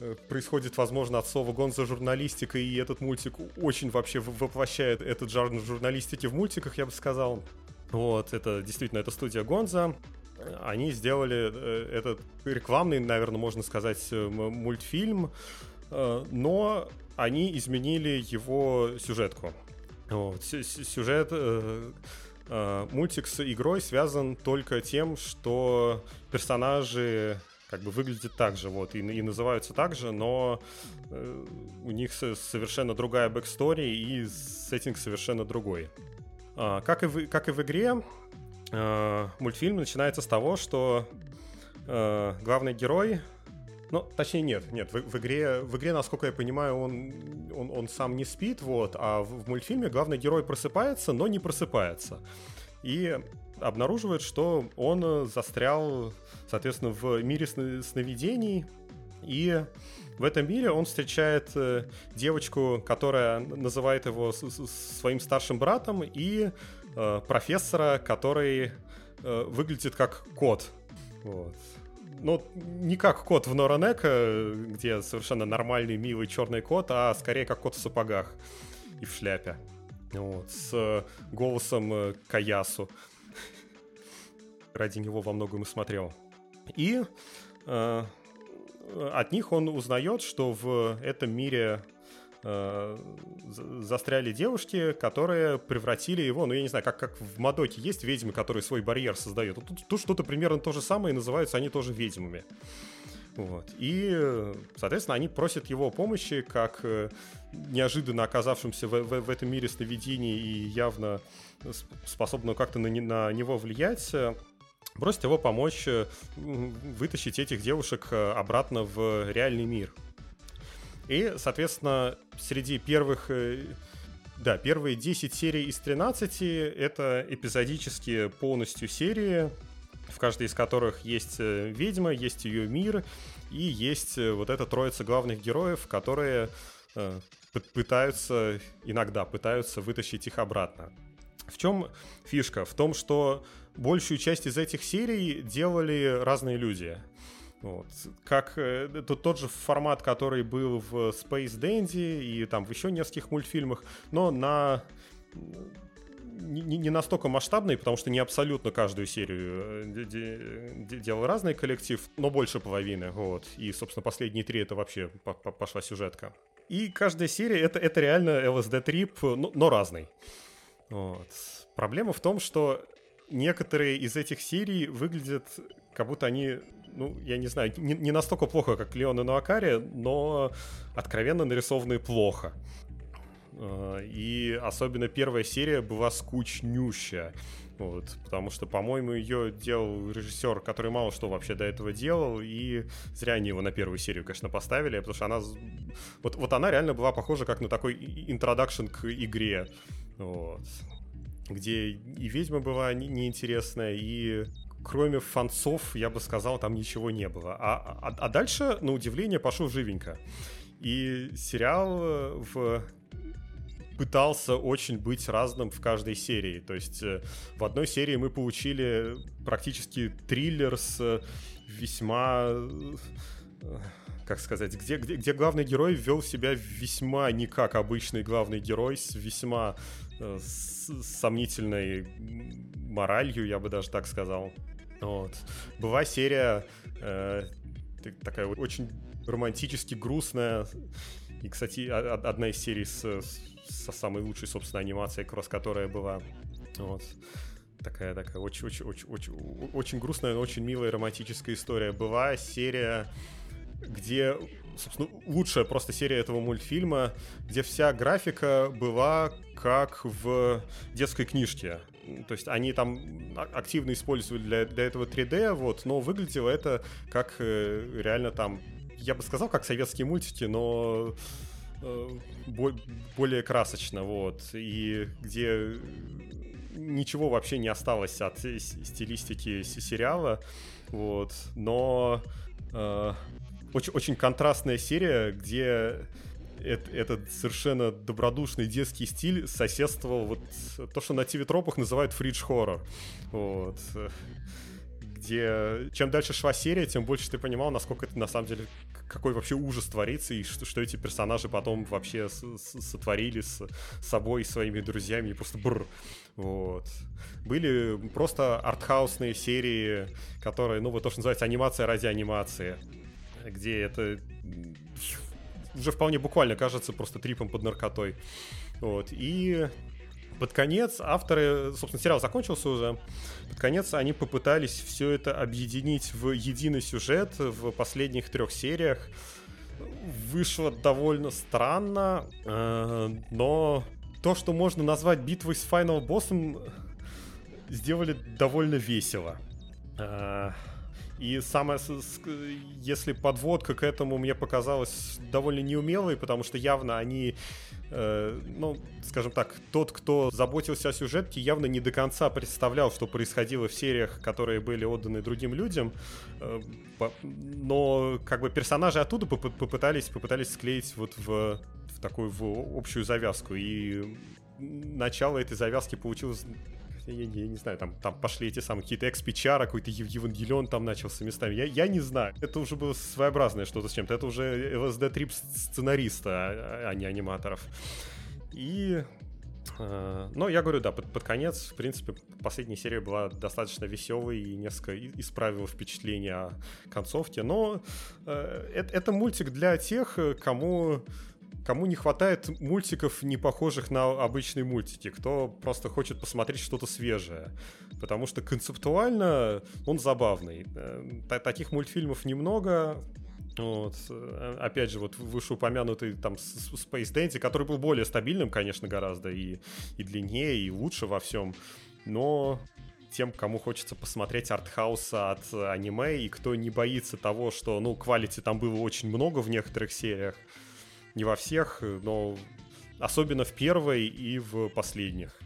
э, происходит, возможно, от слова гонза журналистика, и этот мультик очень вообще воплощает этот жанр журналистики в мультиках, я бы сказал. Вот, это действительно, это студия Гонза. Они сделали э, этот рекламный, наверное, можно сказать, э, мультфильм, но они изменили его сюжетку. Вот, сюжет мультик с игрой связан только тем, что персонажи как бы выглядят так же, вот, и, и называются так же, но э, у них совершенно другая backstory и сеттинг совершенно другой. А, как, и в, как и в игре, э, мультфильм начинается с того, что э, главный герой ну, точнее, нет, нет, в, в игре, в игре, насколько я понимаю, он, он, он сам не спит, вот, а в, в мультфильме главный герой просыпается, но не просыпается. И обнаруживает, что он застрял, соответственно, в мире сновидений, и в этом мире он встречает э, девочку, которая называет его своим старшим братом, и э, профессора, который э, выглядит как кот. Вот ну, не как кот в Норанека, где совершенно нормальный, милый черный кот, а скорее как кот в сапогах и в шляпе. Вот, с голосом э, Каясу. Ради него во многом и смотрел. И э, от них он узнает, что в этом мире э, застряли девушки, которые превратили его, ну я не знаю, как, как в Мадоке есть ведьмы, которые свой барьер создают. Тут, тут что-то примерно то же самое, и называются они тоже ведьмами. Вот. И, соответственно, они просят его помощи, как э, неожиданно оказавшимся в, в, в этом мире сновидений и явно способного как-то на, на него влиять, просят его помочь э, вытащить этих девушек э, обратно в реальный мир. И, соответственно, среди первых... Э, да, первые 10 серий из 13 — это эпизодические полностью серии, в каждой из которых есть э, ведьма, есть ее мир, и есть э, вот эта троица главных героев, которые пытаются, иногда пытаются вытащить их обратно. В чем фишка? В том, что большую часть из этих серий делали разные люди. Вот. Как э, это тот же формат, который был в Space Dandy и там в еще нескольких мультфильмах, но на не, настолько масштабный, потому что не абсолютно каждую серию э, де, де, делал разный коллектив, но больше половины. Вот. И, собственно, последние три это вообще пошла сюжетка. И каждая серия это, это реально LSD трип, но, но разный. Вот. Проблема в том, что некоторые из этих серий выглядят, как будто они ну, я не знаю, не, не настолько плохо, как Леон и Нуакари, но откровенно нарисованные плохо. А, и особенно первая серия была скучнющая. Вот, потому что, по-моему, ее делал режиссер, который мало что вообще до этого делал, и зря они его на первую серию, конечно, поставили, потому что она... Вот, вот она реально была похожа как на такой интродакшн к игре. Вот где и ведьма была неинтересная, и кроме фанцов, я бы сказал, там ничего не было. А, а, а дальше, на удивление, пошел живенько. И сериал э, в пытался очень быть разным в каждой серии. То есть э, в одной серии мы получили практически триллер с э, весьма как сказать, где, где, где главный герой вел себя весьма не как обычный главный герой, с весьма э, с, сомнительной моралью, я бы даже так сказал. Вот. Была серия э, такая очень романтически грустная. И, кстати, одна из серий с, со самой лучшей, собственно, анимацией, кросс которая была. Вот. Такая, такая очень, очень, очень, очень, очень грустная, но очень милая романтическая история. Была серия, где, собственно, лучшая просто серия этого мультфильма, где вся графика была как в детской книжке. То есть они там активно использовали для, для этого 3D, вот, но выглядело это как э, реально там, я бы сказал, как советские мультики, но э, более красочно, вот, и где ничего вообще не осталось от стилистики сериала, вот, но э, очень, очень контрастная серия, где этот совершенно добродушный детский стиль соседствовал вот то, что на ТВ-тропах называют фридж-хоррор. Вот где чем дальше шла серия, тем больше ты понимал, насколько это на самом деле какой вообще ужас творится, и что, что эти персонажи потом вообще с, с, сотворили с собой, своими друзьями, и просто бррр. Вот. Были просто артхаусные серии, которые, ну, вот то, что называется анимация ради анимации, где это уже вполне буквально кажется просто трипом под наркотой. Вот. И под конец авторы, собственно, сериал закончился уже, под конец они попытались все это объединить в единый сюжет в последних трех сериях. Вышло довольно странно, э, но то, что можно назвать битвой с финал боссом, сделали довольно весело. И самое, если подводка к этому мне показалась довольно неумелой, потому что явно они Э, ну, скажем так, тот, кто заботился о сюжетке, явно не до конца представлял, что происходило в сериях, которые были отданы другим людям. Э, но как бы персонажи оттуда попытались, попытались склеить вот в, в такую в общую завязку. И начало этой завязки получилось я, я, я не знаю, там, там пошли эти самые какие-то экспичара, какой-то Евангелион там начался местами. Я, я не знаю. Это уже было своеобразное что-то с чем-то. Это уже LSD-трип сценариста, а, а не аниматоров. И э, но я говорю, да, под, под конец, в принципе, последняя серия была достаточно веселой и несколько исправила впечатление о концовке. Но э, это, это мультик для тех, кому кому не хватает мультиков, не похожих на обычные мультики, кто просто хочет посмотреть что-то свежее. Потому что концептуально он забавный. Э, таких мультфильмов немного, вот. Э, опять же, вот вышеупомянутый там Space Dandy, который был более стабильным, конечно, гораздо и, и длиннее, и лучше во всем. Но тем, кому хочется посмотреть артхауса от аниме, и кто не боится того, что, ну, квалити там было очень много в некоторых сериях, не во всех, но особенно в первой и в последних.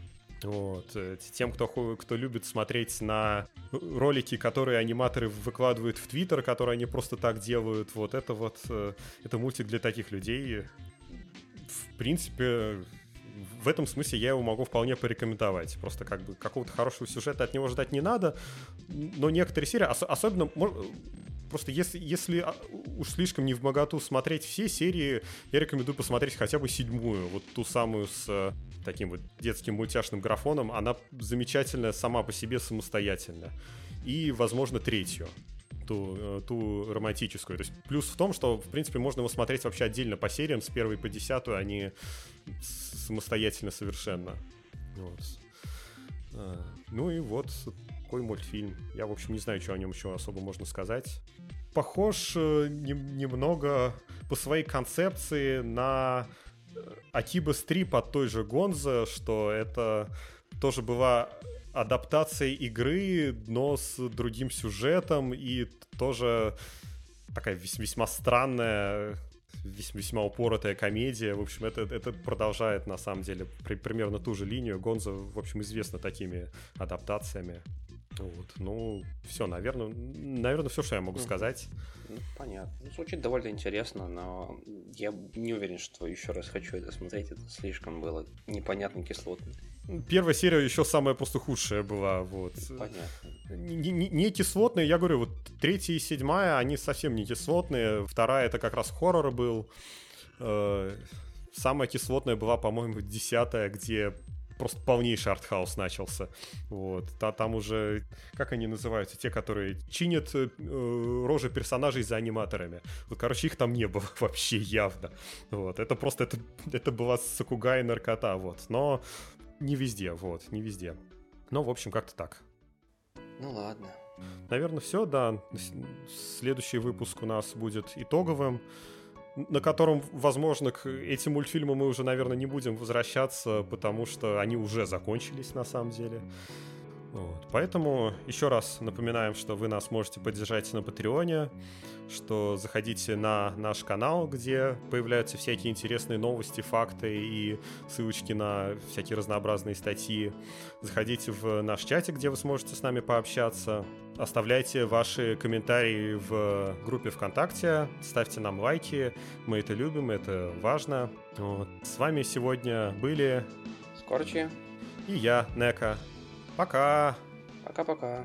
Вот. Э, тем, кто, кто любит смотреть на ролики, которые аниматоры выкладывают в Твиттер, которые они просто так делают, вот это вот, э, это мультик для таких людей. В принципе, в этом смысле я его могу вполне порекомендовать. Просто как бы какого-то хорошего сюжета от него ждать не надо, но некоторые серии, ос- особенно просто если, если а, уж слишком не в моготу смотреть все серии, я рекомендую посмотреть хотя бы седьмую, вот ту самую с э, таким вот детским мультяшным графоном. Она замечательная сама по себе самостоятельно. И, возможно, третью ту, э, ту романтическую. То есть плюс в том, что, в принципе, можно его смотреть вообще отдельно по сериям, с первой по десятую, а самостоятельно совершенно. Вот. А, ну и вот такой мультфильм. Я, в общем, не знаю, что о нем еще особо можно сказать. Похож э, не, немного по своей концепции на Акиба Стрип от той же Гонза, что это тоже была адаптация игры, но с другим сюжетом и тоже такая весьма странная весьма упоротая комедия. В общем, это, это продолжает, на самом деле, при, примерно ту же линию. Гонза, в общем, известна такими адаптациями. Вот, ну, все, наверное, наверное, все, что я могу сказать. Ну, понятно. Ну, звучит довольно интересно, но я не уверен, что еще раз хочу это смотреть. Это слишком было непонятно кислотно. Первая серия еще самая просто худшая была, вот. Понятно. Не, не, не кислотные, я говорю, вот третья и седьмая, они совсем не кислотные. Вторая это как раз хоррор был. Э, самая кислотная была, по-моему, десятая, где просто полнейший артхаус начался. Вот. А там уже, как они называются, те, которые чинят э, рожи персонажей за аниматорами. Вот, короче, их там не было [LAUGHS] вообще явно. Вот. Это просто, это, это была Сакуга и наркота, вот. Но не везде, вот, не везде. Но, в общем, как-то так. Ну ладно. Наверное, все, да. Следующий выпуск у нас будет итоговым на котором, возможно, к этим мультфильмам мы уже, наверное, не будем возвращаться, потому что они уже закончились на самом деле. Вот. Поэтому еще раз напоминаем, что вы нас можете поддержать на Патреоне, что заходите на наш канал, где появляются всякие интересные новости, факты и ссылочки на всякие разнообразные статьи. Заходите в наш чатик, где вы сможете с нами пообщаться. Оставляйте ваши комментарии в группе ВКонтакте, ставьте нам лайки, мы это любим, это важно. Вот. С вами сегодня были Скорчи. и я, Нека. Пока! Пока-пока.